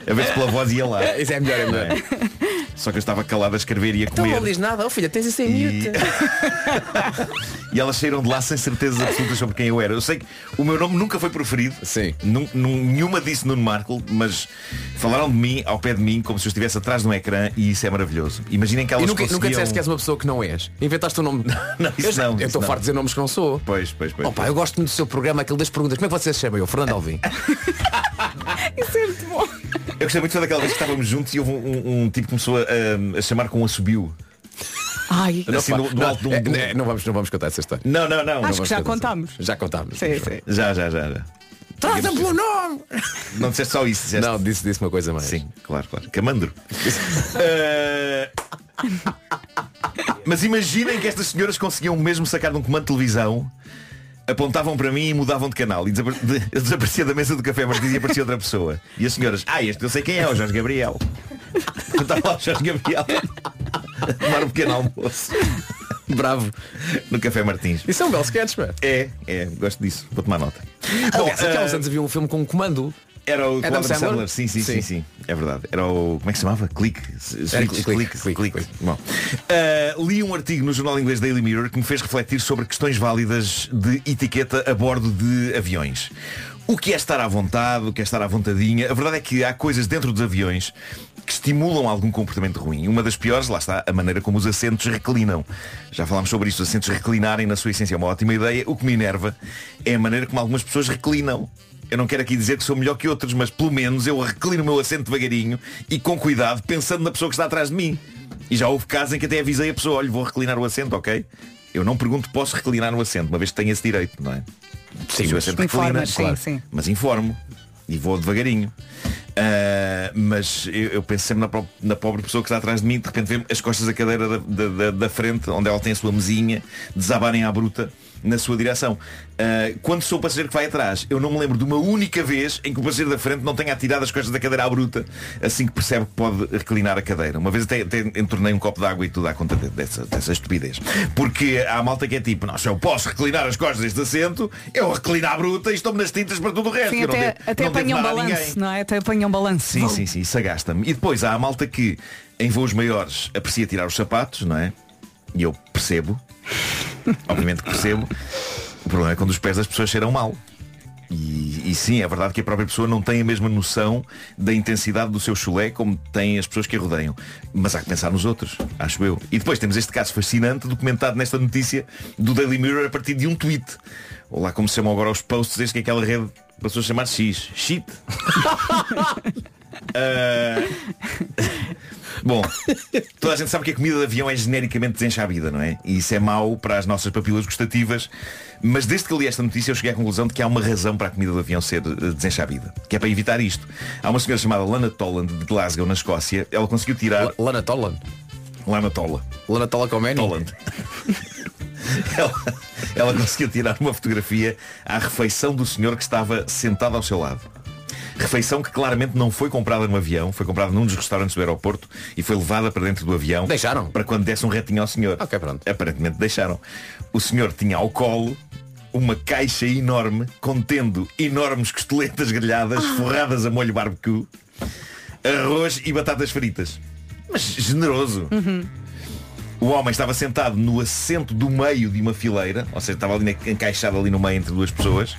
A ver se pela voz ia lá. É, Isso é melhor, é melhor. Só que eu estava calado a escrever e a Então comer. não diz nada. Oh filha, tens isso em E... mute. e elas saíram de lá sem certezas absolutas sobre quem eu era. Eu sei que o meu nome nunca foi proferido. Sim. Nenhuma disse Nuno Marco, mas falaram de mim, ao pé de mim, como se eu estivesse atrás de um ecrã e isso é maravilhoso. Imaginem que elas E nunca, nunca conseguiam... disseste que és uma pessoa que não és. Inventaste um nome. Não, isso eu não, Eu estou farto de dizer nomes que não sou. Pois, pois, pois. Opa, pois. eu gosto muito do seu programa, aquele das perguntas. Como é que vocês se chamam? Eu, Fernando Alvim. Isso é muito bom. Eu gostei muito daquela vez que estávamos juntos e houve um, um- um tipo que começou a, a chamar com um assobio. Ai, Assim, pá, do- do não, alto um- é, um- é, não, vamos, não vamos contar essa história. Não, não, não. Acho não que já contámos. Já contámos. Sim, sim. Já, já, já. já. Traz-me pelo nome! Não disseste só isso, disseste... Não, disse, disse uma coisa mais. Sim, claro, claro. Camandro. Eh, Mas imaginem que estas senhoras conseguiam mesmo sacar de um comando de televisão, apontavam para mim e mudavam de canal. E desapar- de- eu desaparecia da mesa do café Martins e aparecia outra pessoa. E as senhoras, ah, este eu sei quem é, o Jorge Gabriel. Estava lá o Jorge Gabriel a tomar um pequeno almoço Bravo. no Café Martins. Isso é um belo sketch, pá. É, é, gosto disso. Vou tomar nota. Aliás, Bom, aqui há eh, uns anos havia um filme com um comando. Era o Adam Adam Sandler? Sandler? Sim, sim, sim, Sim. sim. É verdade. Era o. Como é que se chamava? Clique, Clique, clique. Bom. Uh, li um artigo no jornal inglês Daily Mirror que me fez refletir sobre questões válidas de etiqueta a bordo de aviões. O que é estar à vontade, o que é estar à vontadinha. A verdade é que há coisas dentro dos aviões que estimulam algum comportamento ruim. Uma das piores, lá está, a maneira como os assentos reclinam. Já falámos sobre isso, os assentos reclinarem na sua essência é uma ótima ideia. O que me enerva é a maneira como algumas pessoas reclinam. Eu não quero aqui dizer que sou melhor que outros, mas pelo menos eu reclino o meu assento devagarinho e com cuidado, pensando na pessoa que está atrás de mim. E já houve casos em que até avisei a pessoa, olha, vou reclinar o assento, ok? Eu não pergunto, posso reclinar o assento, uma vez que tenho esse direito, não é? Sim, Se o mas assento informas, reclina, sim, sim. mas informo e vou devagarinho. Ah, mas eu, eu penso sempre na, na pobre pessoa que está atrás de mim, de repente vê as costas da cadeira da, da- da- da frente, onde ela tem a sua mesinha, desabarem à bruta na sua direção. Uh, quando sou o passageiro que vai atrás, eu não me lembro de uma única vez em que o passageiro da frente não tenha atirado as costas da cadeira à bruta assim que percebe que pode reclinar a cadeira. Uma vez até, até entornei um copo de água e tudo à conta de- dessa, dessa estupidez. Porque há malta que é tipo, não, se eu posso reclinar as costas deste assento, eu reclino à bruta e estou-me nas tintas para tudo o resto. Sim, até, devo- até apanha um balanço, não é? Até apanha um balanço. Sim, sim, sim, isso agasta-me. E depois há a malta que em voos maiores aprecia tirar os sapatos, não é? E eu percebo, obviamente que percebo, o problema é quando os pés das pessoas cheiram mal. E, e sim, é verdade que a própria pessoa não tem a mesma noção da intensidade do seu chulé como têm as pessoas que a rodeiam. Mas há que pensar nos outros, acho eu. E depois temos este caso fascinante documentado nesta notícia do Daily Mirror a partir de um tweet. Ou lá como se chamam agora os posts, desde que aquela rede passou a chamar X. Shit. Ah, Bom, toda a gente sabe que a comida de avião é genericamente desenxabida, não é? E isso é mau para as nossas papilas gustativas. Mas desde que li esta notícia eu cheguei à conclusão de que há uma razão para a comida do avião ser eh, desenxabida. Que é para evitar isto. Há uma senhora chamada Lana Toland de Glasgow, na Escócia. Ela conseguiu tirar... Lana Toland? Lana Tola. Lana Tola Comeni? Toland. ela, ela conseguiu tirar uma fotografia à refeição do senhor que estava sentado ao seu lado. Refeição que claramente não foi comprada no avião, foi comprada num dos restaurantes do aeroporto e foi levada para dentro do avião. Deixaram? Para quando desse um retinho ao senhor. Ok, pronto. Aparentemente deixaram. O senhor tinha ao colo uma caixa enorme contendo enormes costeletas grelhadas forradas a molho barbecue, arroz e batatas fritas. Mas generoso. O homem estava sentado no assento do meio de uma fileira, ou seja, estava ali encaixado ali no meio entre duas pessoas,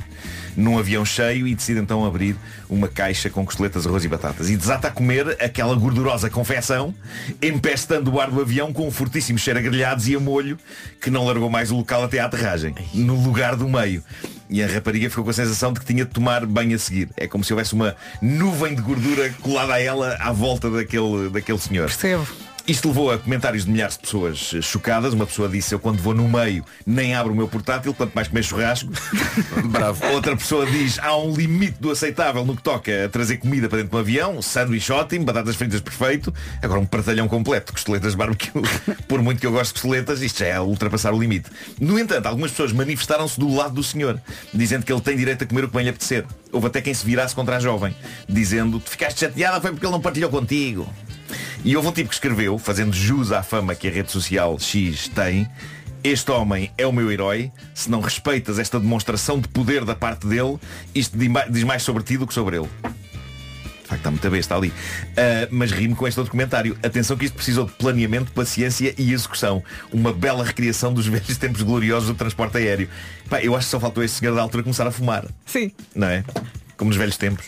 num avião cheio e decide então abrir uma caixa com costeletas, arroz e batatas. E desata a comer aquela gordurosa confecção, empestando o ar do avião com um fortíssimo cheiro a grelhados e a molho, que não largou mais o local até à aterragem, no lugar do meio. E a rapariga ficou com a sensação de que tinha de tomar banho a seguir. É como se houvesse uma nuvem de gordura colada a ela à volta daquele, daquele senhor. Percebo. Isto levou a comentários de milhares de pessoas chocadas. Uma pessoa disse, eu quando vou no meio nem abro o meu portátil, quanto mais comer churrasco. Bravo. Outra pessoa diz, há um limite do aceitável no que toca a trazer comida para dentro do avião, sanduíche ótimo, batatas fritas perfeito, agora um partalhão completo de costeletas de barbecue. Por muito que eu gosto de costeletas, isto já é ultrapassar o limite. No entanto, algumas pessoas manifestaram-se do lado do senhor, dizendo que ele tem direito a comer o que bem lhe apetecer. Houve até quem se virasse contra a jovem, dizendo, tu ficaste chateada foi porque ele não partilhou contigo. E houve um tipo que escreveu, fazendo jus à fama que a rede social X tem, este homem é o meu herói, se não respeitas esta demonstração de poder da parte dele, isto di- diz mais sobre ti do que sobre ele. De facto, está muito besta ali. Ah, mas rimo com este outro comentário. Atenção que isto precisou de planeamento, paciência e execução. Uma bela recriação dos velhos tempos gloriosos do transporte aéreo. Pá, eu acho que só faltou este senhor da altura começar a fumar. Sim. Não é? Como nos velhos tempos.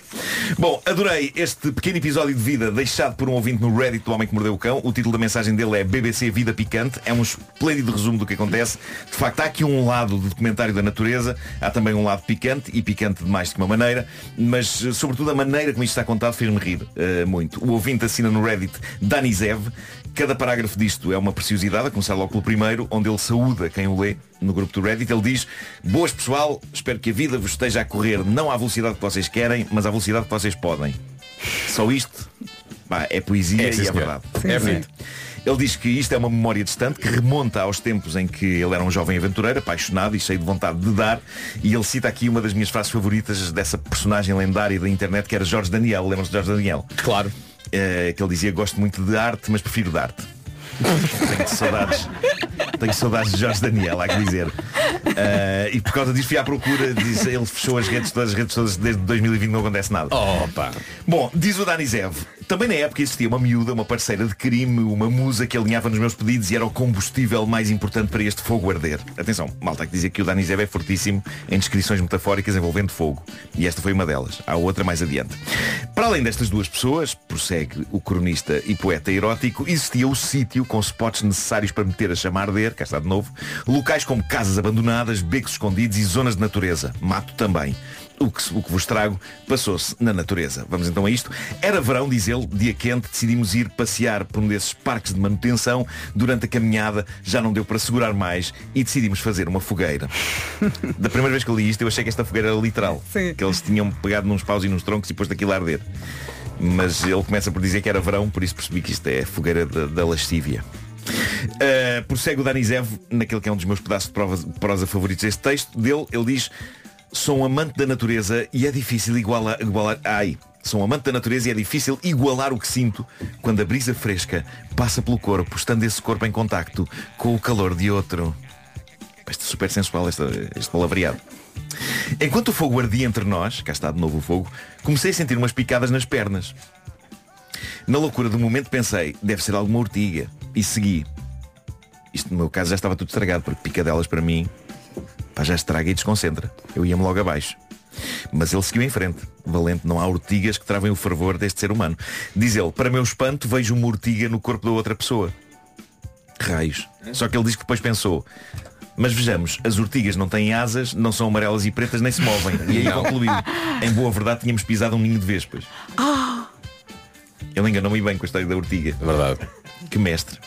Bom, adorei este pequeno episódio de vida deixado por um ouvinte no Reddit do Homem que Mordeu o Cão. O título da mensagem dele é BBC Vida Picante. É um esplêndido resumo do que acontece. De facto, há aqui um lado de documentário da natureza. Há também um lado picante e picante de mais de uma maneira. Mas, eh, sobretudo, a maneira como isto está contado fez-me rir eh, muito. O ouvinte assina no Reddit Danizev. Cada parágrafo disto é uma preciosidade, a começar logo pelo primeiro, onde ele saúda quem o lê no grupo do Reddit. Ele diz, boas pessoal, espero que a vida vos esteja a correr não à velocidade que vocês querem, mas à velocidade que vocês podem. Só isto pá, é poesia É, sim, e é verdade. Sim, é bonito. Ele diz que isto é uma memória distante que remonta aos tempos em que ele era um jovem aventureiro, apaixonado e cheio de vontade de dar. E ele cita aqui uma das minhas frases favoritas dessa personagem lendária da internet que era Jorge Daniel. Lembram-se de Jorge Daniel? Claro. Eh, que ele dizia gosto muito de arte, mas prefiro de arte. Tenho saudades. Tenho saudades de Jorge Daniel, há que dizer. Eh, e por causa disso fui à procura, diz, ele fechou as redes todas, as redes todas desde 2020 não acontece nada. Opa. Bom, diz o Danizev, também na época existia uma miúda, uma parceira de crime, uma musa que alinhava nos meus pedidos e era o combustível mais importante para este fogo arder. Atenção, malta que dizia que o Danizev é fortíssimo em descrições metafóricas envolvendo fogo. E esta foi uma delas. Há outra mais adiante. Para além destas duas pessoas, prossegue o cronista e poeta erótico, existia o sítio com spots necessários para meter a chama a arder, cá está de novo, locais como casas abandonadas, becos escondidos e zonas de natureza. Mato também. O que, o que vos trago passou-se na natureza. Vamos então a isto. Era verão, diz ele, dia quente, decidimos ir passear por um desses parques de manutenção. Durante a caminhada já não deu para segurar mais e decidimos fazer uma fogueira. Da primeira vez que eu li isto, eu achei que esta fogueira era literal. Sim. Que eles tinham pegado nos paus e nos troncos e posto aquilo a arder. Mas ele começa por dizer que era verão, por isso percebi que isto é a fogueira da, da lascívia. Uh, prossegue o Danizev naquele que é um dos meus pedaços de prosa, prosa favoritos deste texto. Dele, ele diz Sou um amante da natureza e é difícil igualar, igualar ai, sou um amante da natureza e é difícil igualar o que sinto quando a brisa fresca passa pelo corpo, estando esse corpo em contacto com o calor de outro. Este é super sensual este, este palavreado. Enquanto o fogo ardia entre nós, cá está de novo o fogo, comecei a sentir umas picadas nas pernas. Na loucura do momento pensei, deve ser alguma ortiga. E segui. Isto no meu caso já estava tudo estragado, porque picadelas para mim pá, já estraga e desconcentra. Eu ia-me logo abaixo. Mas ele seguiu em frente. Valente, não há ortigas que travem o fervor deste ser humano. Diz ele, para meu espanto, vejo uma ortiga no corpo da outra pessoa. Raios. Só que ele diz que depois pensou, mas vejamos, as ortigas não têm asas, não são amarelas e pretas, nem se movem. E aí concluiu. Em boa verdade, tínhamos pisado um ninho de vespas. Ele enganou-me bem com a história da ortiga. Verdade. Que mestre.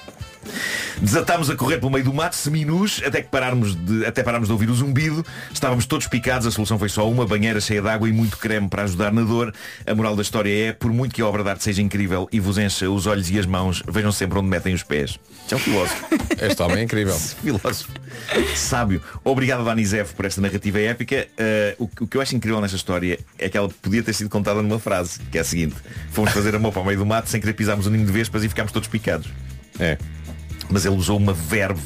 Desatámos a correr pelo meio do mato, seminus, até que pararmos de, até pararmos de ouvir o zumbido. Estávamos todos picados, a solução foi só uma banheira cheia de água e muito creme para ajudar na dor. A moral da história é, por muito que a obra de arte seja incrível e vos encha os olhos e as mãos, vejam sempre onde metem os pés. É um filósofo. Este homem é incrível. filósofo. Sábio. Obrigado, Danizev, por esta narrativa épica. Uh, o, que- o que eu acho incrível nesta história é que ela podia ter sido contada numa frase, que é a seguinte. Fomos fazer amor para o meio do mato sem querer pisarmos um ninho de vespas e ficámos todos picados. É. Mas ele usou uma verve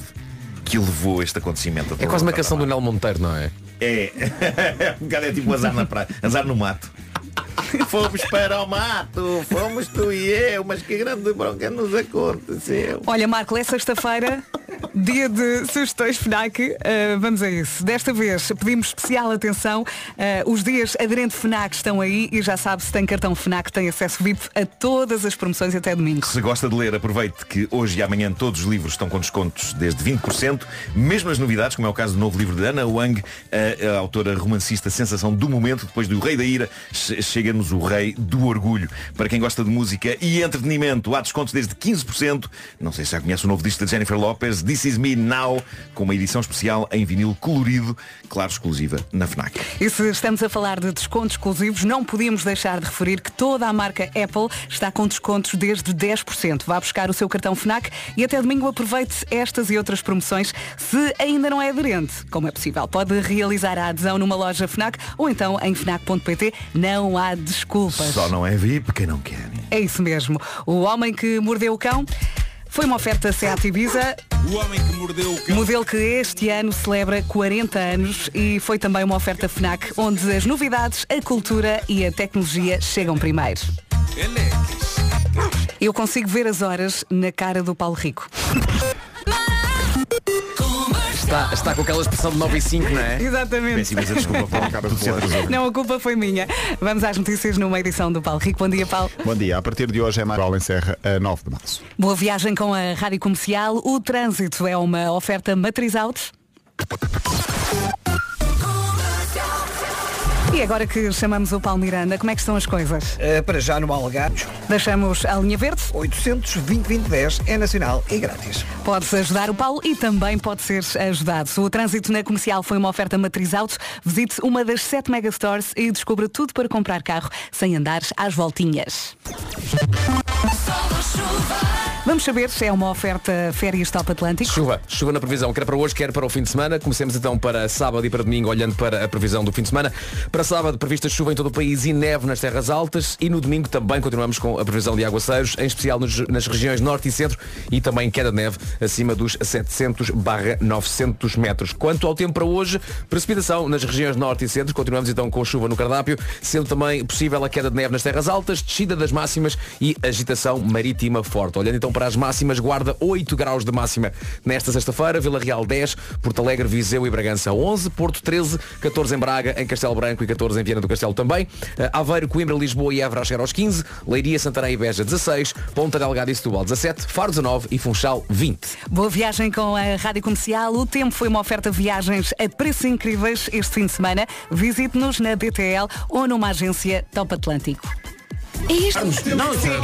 que levou este acontecimento a É quase uma canção do Nel Monteiro, não é? É. um bocado é tipo azar na praia. Azar no mato. Fomos para o mato, fomos tu e eu, mas que grande bronca nos aconteceu. Olha, Marco, é sexta-feira, dia de sugestões FNAC. Uh, vamos a isso. Desta vez pedimos especial atenção. Uh, os dias aderente FNAC estão aí e já sabe, se tem cartão FNAC, tem acesso VIP a todas as promoções até domingo. Se gosta de ler, aproveite que hoje e amanhã todos os livros estão com descontos desde 20%, mesmo as novidades, como é o caso do novo livro de Ana Wang, a, a autora romancista sensação do momento, depois do Rei da Ira, chega-nos o Rei do Orgulho. Para quem gosta de música e entretenimento, há descontos desde 15%. Não sei se já conhece o novo disco de Jennifer Lopez, This Is Me Now, com uma edição especial em vinil colorido, claro, exclusiva na FNAC. E se estamos a falar de descontos exclusivos, não podíamos deixar de referir que toda a marca Apple está com descontos desde 10%. Vá buscar o seu cartão FNAC e até domingo aproveite estas e outras promoções. Se ainda não é aderente, como é possível, pode realizar a adesão numa loja FNAC ou então em FNAC.pt. Não há desculpas. Só não é VIP quem não quer. É isso mesmo. O Homem que Mordeu o Cão foi uma oferta Seat Ibiza. O homem que mordeu o cão. Modelo que este ano celebra 40 anos e foi também uma oferta FNAC, onde as novidades, a cultura e a tecnologia chegam primeiro. Eu consigo ver as horas na cara do Paulo Rico. Está, está com aquela expressão de 9 e 5, não é? Exatamente. Peço imensa desculpa pela cara do atrasou. Não, a culpa foi minha. Vamos às notícias numa edição do Paulo Rico. Bom dia, Paulo. Bom dia. A partir de hoje é mais encerra a 9 de março. Boa viagem com a Rádio Comercial. O trânsito é uma oferta matriz Autos. E agora que chamamos o Paulo Miranda, como é que estão as coisas? Uh, para já no Algarve, Deixamos a linha verde? 800 2010 é nacional e grátis. Podes ajudar o Paulo e também pode ser ajudado. O trânsito na comercial foi uma oferta matriz auto. Visite uma das sete megastores e descubra tudo para comprar carro sem andar às voltinhas. Vamos saber se é uma oferta férias Top Atlântico. Chuva, chuva na previsão, quer para hoje, quer para o fim de semana. Comecemos então para sábado e para domingo, olhando para a previsão do fim de semana. Para sábado, prevista chuva em todo o país e neve nas terras altas. E no domingo também continuamos com a previsão de aguaceiros, em especial nos- nas regiões norte e centro e também queda de neve acima dos 700 barra 900 metros. Quanto ao tempo para hoje, precipitação nas regiões norte e centro. Continuamos então com chuva no cardápio, sendo também possível a queda de neve nas terras altas, descida das máximas e agitação marítima forte. Olhando então para as máximas, guarda 8 graus de máxima nesta sexta-feira, Vila Real 10, Porto Alegre, Viseu e Bragança 11, Porto 13, 14 em Braga, em Castelo Branco e 14 em Viana do Castelo também, Eh, Aveiro, Coimbra, Lisboa e Évora chegar aos 15, Leiria, Santarém e Beja 16, Ponta Delgada e Setúbal 17, Faro 19 e Funchal 20. Boa viagem com a Rádio Comercial. O tempo foi uma oferta de viagens a preços incríveis este fim de semana. Visite-nos na DTL ou numa agência Top Atlântico. É isto. Não, sério.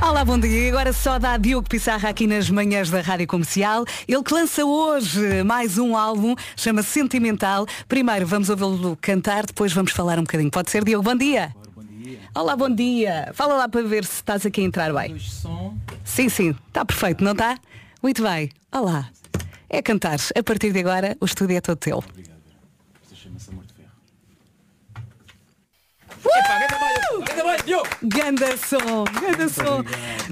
Olá, bom dia. Agora só dá Diogo Pissarra aqui nas manhãs da Rádio Comercial. Ele que lança hoje mais um álbum, chama Sentimental. Primeiro vamos ouvi-lo cantar, depois vamos falar um bocadinho. Pode ser, Diogo? Bom dia. Olá, bom dia. Fala lá para ver se estás aqui a entrar bem. Sim, sim, está perfeito, não está? Muito bem. Olá. É cantar. A partir de agora, o estúdio é todo teu. Ganda som, ganda som.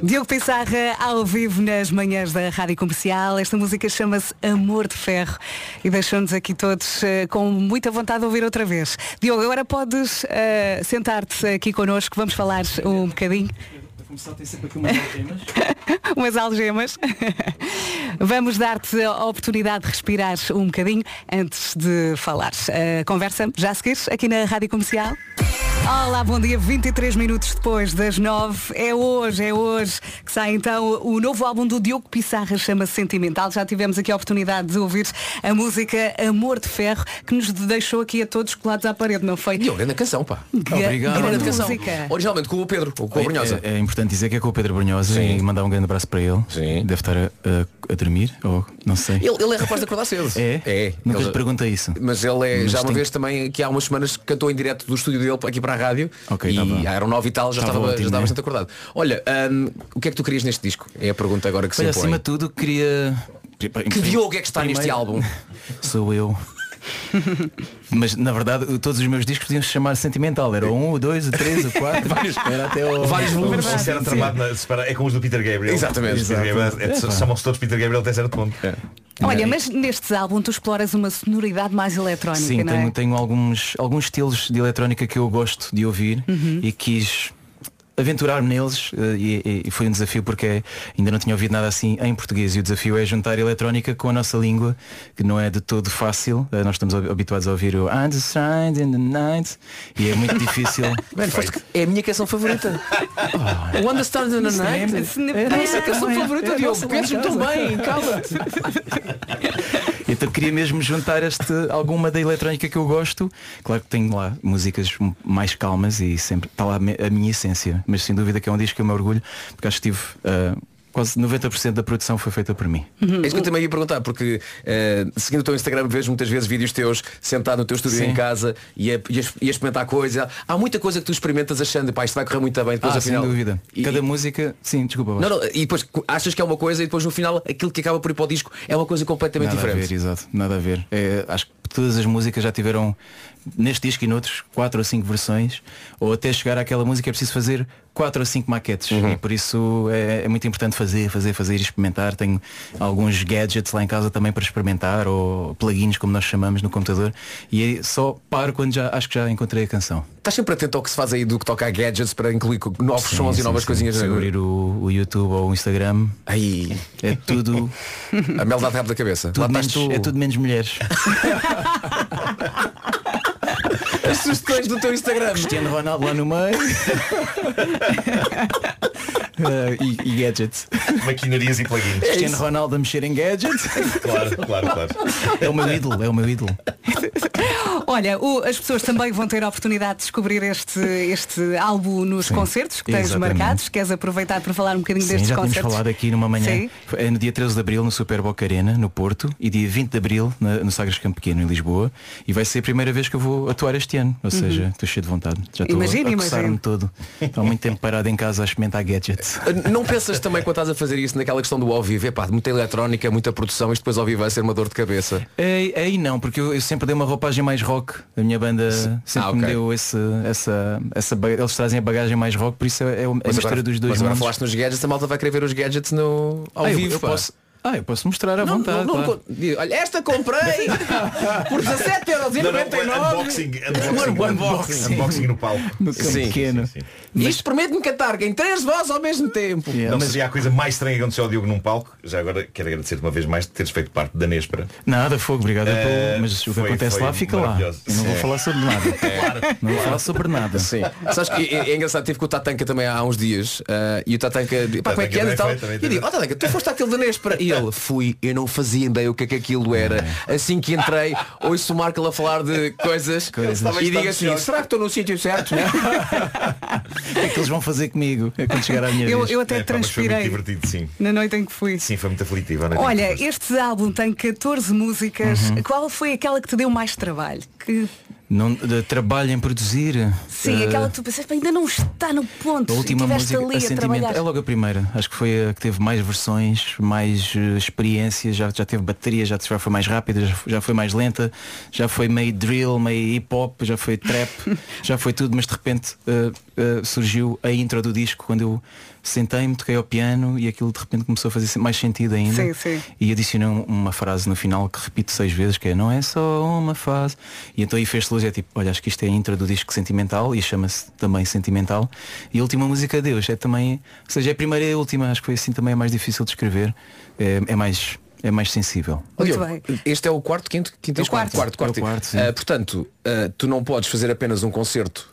Diogo Pissarra ao vivo nas manhãs da Rádio Comercial. Esta música chama-se Amor de Ferro e deixou-nos aqui todos eh, com muita vontade de ouvir outra vez. Diogo, agora podes eh, sentar-te aqui connosco, vamos falar um bocadinho. Começar tem sempre aqui umas algemas. umas algemas. Vamos dar-te a oportunidade de respirar um bocadinho antes de falar. A conversa já a seguir aqui na Rádio Comercial. Olá, bom dia. 23 minutos depois das 9. É hoje, é hoje que sai então o novo álbum do Diogo Pissarra, chama-se Sentimental. Já tivemos aqui a oportunidade de ouvir a música Amor de Ferro, que nos deixou aqui a todos colados à parede, não foi? Diogo, grande canção, pá. Obrigado. Grande canção. música. Originalmente com o Pedro, com o Brunhosa. É, é importante dizer que é com o Pedro Brunhosa Sim. e mandar um grande abraço para ele. Sim. Deve estar a, a- a dormir, ou não sei. Ele, ele é rapaz de acordar cedo. É? É. Nunca Ele- lhe pergunta isso. Mas ele é, Mas já uma tem- vez também, que há umas semanas, cantou em direto do estúdio dele aqui para a rádio. Ok, e tá eram nove e tal, já Estava já estava né? bastante acordado. Olha, hum, o que é que tu querias neste disco? É a pergunta agora que se Olha, impõe. acima de tudo, queria. Que Diogo é que está neste álbum? Sou eu. Mas na verdade todos os meus discos podiam se chamar sentimental. Era o 1, o 2, o 3, o 4. Vários- era até o. Vários volumes. Sim. Na- é como os do Peter Gabriel. Exatamente. Gabriel, é- É. Chamam-se todos Peter Gabriel até certo ponto. Olha, mas nestes álbum tu exploras uma sonoridade mais eletrónica, Sim, não tenho, é? tenho alguns, alguns estilos de eletrónica que eu gosto de ouvir Uhum. e quis aventurar-me neles eh, e, e foi um desafio porque ainda não tinha ouvido nada assim em português e o desafio é juntar a eletrónica com a nossa língua que não é de todo fácil Eh, nós estamos hab- habituados a ouvir o Understand in the Night e é muito difícil Mano, é a minha canção favorita. Oh. O Understand in the Night. é- É a nossa canção é- favorita, é Diogo. lá em tão bem, cala-te. Então queria mesmo juntar este, alguma da eletrónica que eu gosto. Claro que tenho lá músicas mais calmas e sempre está lá a mi- a minha essência. Mas sem dúvida que é um disco que eu me orgulho, porque acho que tive ah, quase 90% da produção foi feita por mim. É isso que eu também ia perguntar, porque eh, seguindo o teu Instagram vejo muitas vezes vídeos teus sentado no teu estúdio Sim. em casa e a, e a- e a experimentar coisa. Há muita coisa que tu experimentas achando, pá, isto vai correr muito bem, depois ah, afinal. sem dúvida. E- Cada música, sim, desculpa. Não, não, e depois achas que é uma coisa e depois no final aquilo que acaba por ir para o disco é uma coisa completamente nada a diferente. ver, exato, nada a ver. É, acho que todas as músicas já tiveram neste disco e noutros quatro ou cinco versões, ou até chegar àquela música é preciso fazer quatro ou cinco maquetes. Uhum. E por isso é, é muito importante fazer, fazer, fazer e experimentar. Tenho alguns gadgets lá em casa também para experimentar, ou plugins como nós chamamos no computador. E aí só paro quando já acho que já encontrei a canção. Estás sempre atento ao que se faz aí do que toca a gadgets para incluir novos Sim, sons sim, e novas sim. coisinhas. Se abrir o, o YouTube ou o Instagram. Aí. É tudo. A mel dá rabo da cabeça. Tudo menos, tu. É tudo menos mulheres. As sugestões do teu Instagram. Cristiano Ronaldo lá no meio. Ah, e, e gadgets. Maquinarias e plugins. Cristiano Ronaldo a mexer em gadgets. Claro, claro, claro. É o meu ídolo, é o meu ídolo. Olha, o- as pessoas também vão ter a oportunidade de descobrir este, este álbum nos Sim, concertos que tens exatamente. marcados. Queres aproveitar para falar um bocadinho Sim, destes já tínhamos concertos? falado aqui numa manhã. Sim. É no dia 13 de Abril no Super Boca Arena, no Porto, e dia 20 de Abril na- no Sagres Campo Pequeno, em Lisboa. E vai ser a primeira vez que eu vou atuar este ano. Ou seja, estou cheio de vontade. Já estou a coçar-me todo. Estou há muito tempo parado em casa a experimentar gadgets. Não pensas também quando estás a fazer isso naquela questão do ao vivo, epá, muita eletrónica, muita produção, isto depois ao vivo vai ser uma dor de cabeça. Aí, aí não, porque eu, eu sempre dei uma roupagem mais rock. A minha banda sempre Ah, me ok. deu esse, essa, essa Eles trazem a bagagem mais rock, por isso é, é a Mas mistura agora, dos dois mas agora falaste nos gadgets, a malta vai querer ver os gadgets no, ao Ah, eu- vivo. eu pá. posso- Ah, eu posso mostrar à Não, vontade. não, não, claro. Olha, esta comprei por 17,99€. Não, não, unboxing, unboxing, unboxing, unboxing no palco. No Sim. pequeno. Isto permite-me cantar em três vozes ao mesmo tempo. Yeah, Não mas- seria a coisa mais estranha que aconteceu ao Diogo num palco. Já agora quero agradecer-te uma vez mais de teres feito parte da Nespera. Nada, fogo, obrigado. Pelo- Mas o que foi- acontece foi lá fica lá. Eu não vou É. falar sobre nada. Não vou falar sobre nada. Sim. Sabes que é, é engraçado, tive com o Tatanka também há uns dias ah, e o Tatanka, pá, como é que é e tal? E eu digo, ó Tatanka, tu foste aquele da Nespera. E ele, fui, eu não fazia ideia o que é que aquilo era. Assim que entrei, ouço o Marco a falar de coisas, Coisas. e digo assim, será que estou no sítio certo? né? O que é que eles vão fazer comigo é quando chegar à minha Eu, vez? eu até É, transpirei divertido, sim. na noite em que fui. Sim, foi muito aflitiva. a noite em que Olha, este álbum tem 14 músicas. Uhum. Qual foi aquela que te deu mais trabalho? Que Não, de trabalho em produzir. Sim, eh, aquela que tu pensas, "Pá, ainda não está no ponto. A última música, ali a Sentimento, é logo a primeira. Acho que foi a que teve mais versões, mais experiências, já, já teve bateria, já, já foi mais rápida, já, já foi mais lenta, já foi meio drill, meio hip hop, já foi trap, já foi tudo, mas de repente eh, surgiu a intro do disco quando eu sentei-me, toquei ao piano e aquilo de repente começou a fazer mais sentido ainda. Sim, sim. E adicionei um- uma frase no final que repito seis vezes, que é não é só uma fase. E então aí fez-se luz, é tipo, olha, acho que isto é a intro do disco sentimental e chama-se também sentimental. E a última música Deus é também, ou seja, é a primeira e a última, acho que foi assim também a mais difícil de escrever. É, é mais, é mais sensível. Ó, Diogo, Este é o quarto, quinto, quinto É o e quarto. quarto. quarto, É o quarto. Ah, portanto, ah, tu não podes fazer apenas um concerto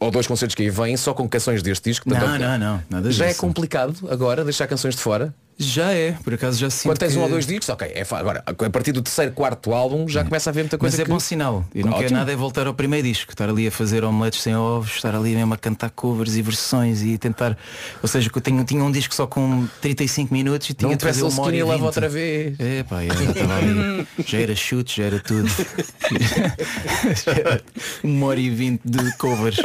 ou dois concertos que aí vêm só com canções deste disco. Não, Portanto, não, não, nada Já é disso. complicado agora deixar canções de fora? Já é, por acaso já sinto Quando tens um que- ou dois discos, ok. É agora, a partir do terceiro, quarto álbum já começa a haver muita coisa Mas é que... bom sinal. Eu não quero Ótimo. nada é voltar ao primeiro disco, estar ali a fazer omeletes sem ovos, estar ali mesmo a cantar covers e versões e tentar. Ou seja, que eu tenho, tinha um disco só com 35 minutos e tinha Não de fazer uma hora e 20. outra vez. É pá, eu estava ali. Já era chute, já era tudo. Já era uma hora e vinte de covers.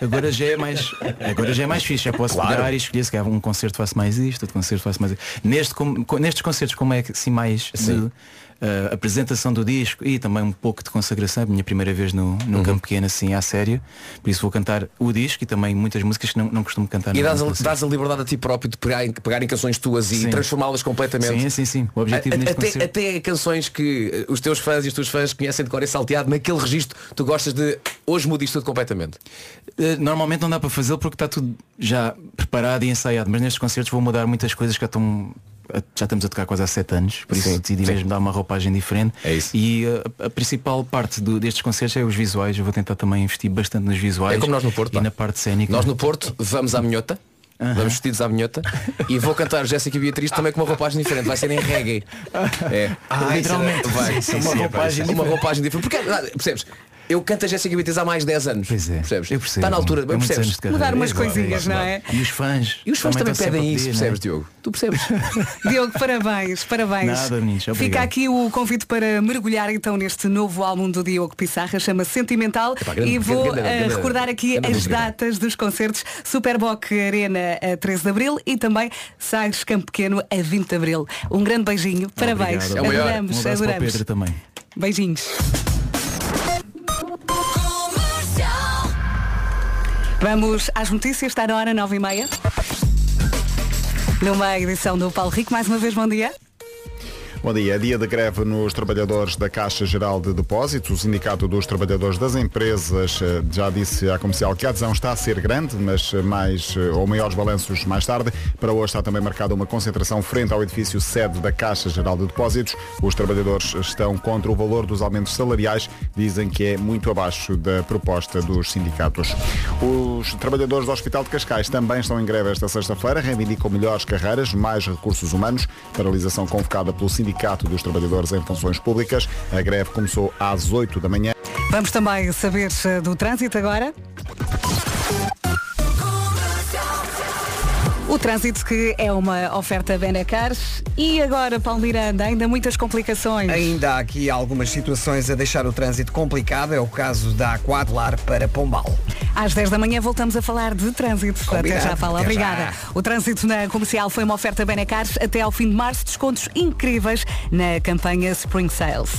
Agora já é mais. Agora já é mais fixe. Já posso Claro. pegar e escolher se calhar um concerto faço mais isto, outro concerto faço mais isto. Neste, com- nestes concertos como é que assim mais de eh, apresentação do disco e também um pouco de consagração, a minha primeira vez no, no Uhum. campo pequeno assim à sério. Por isso vou cantar o disco e também muitas músicas que não, não costumo cantar E dás a, concerto. dás a liberdade a ti próprio de pegar, pegar em canções tuas e transformá-las completamente. Sim, sim, sim. O objetivo A- até, concerto. até canções que eh, os teus fãs e os teus fãs conhecem de cor e salteado, naquele registro tu gostas de hoje mudo isto tudo completamente. Eh, Normalmente não dá para fazê-lo porque está tudo já preparado e ensaiado, mas nestes concertos vou mudar muitas coisas que já estão. Já estamos a tocar quase há sete anos, por isso Sim, decidi sim. mesmo dar uma roupagem diferente. É isso. E eh, a, a principal parte do- destes concertos é os visuais. Eu vou tentar também investir bastante nos visuais. É como nós no Porto, E pá. na parte cénica. Nós no Porto vamos à minhota. Vamos vestidos à minhota e vou cantar Jéssica e Beatriz também com uma roupagem diferente, vai ser em reggae. É. Ah, literalmente. Vai. Sim, sim, uma roupagem, uma roupagem diferente. Porque, ah, percebes? Eu canto a Jéssica Beatriz há mais de 10 anos. Pois é. Percebes? Eu percebo. Está na altura, É percebes? de carreira. Mudar umas coisinhas, não é? E os fãs. E os fãs também pedem isso, pedir, percebes, né? Diogo? Tu percebes? Diogo, parabéns, parabéns. Nada, meninos, obrigado. Fica aqui o convite para mergulhar então neste novo álbum do Diogo Pissarra, chama-se Sentimental. Epá, grande- e vou grande- eh, grande- recordar aqui grande as datas dos concertos Superboc Arena a 13 de Abril e também Sagres Campo Pequeno a 20 de Abril. Um grande beijinho, parabéns. Obrigado. É o maior. Adoramos, Um abraço para o adoramos. Pedro também. Beijinhos. Vamos às notícias, está na hora 9 e meia. Numa edição do Paulo Rico, mais uma vez bom dia. Bom dia. Dia de greve nos trabalhadores da Caixa Geral de Depósitos. O Sindicato dos Trabalhadores das Empresas eh, já disse à comercial que a adesão está a ser grande, mas eh, mais eh, ou maiores balanços mais tarde. Para hoje está também marcada uma concentração frente ao edifício sede da Caixa Geral de Depósitos. Os trabalhadores estão contra o valor dos aumentos salariais. Dizem que é muito abaixo da proposta dos sindicatos. Os trabalhadores do Hospital de Cascais também estão em greve esta sexta-feira. Reivindicam melhores carreiras, mais recursos humanos. Paralisação convocada pelo Sindicato dos Trabalhadores em Funções Públicas. A greve começou às 8 da manhã. Vamos também saber eh, do trânsito agora. O trânsito que é uma oferta Benacar e agora, Paulo Miranda, ainda muitas complicações. Ainda há aqui algumas situações a deixar o trânsito complicado. É o caso da A4 Lar para Pombal. Às 10 da manhã voltamos a falar de trânsito. Combinado. Até já, Paula. Até Obrigada. já. O trânsito na comercial foi uma oferta Benacar até ao fim de março. Descontos incríveis na campanha Spring Sales.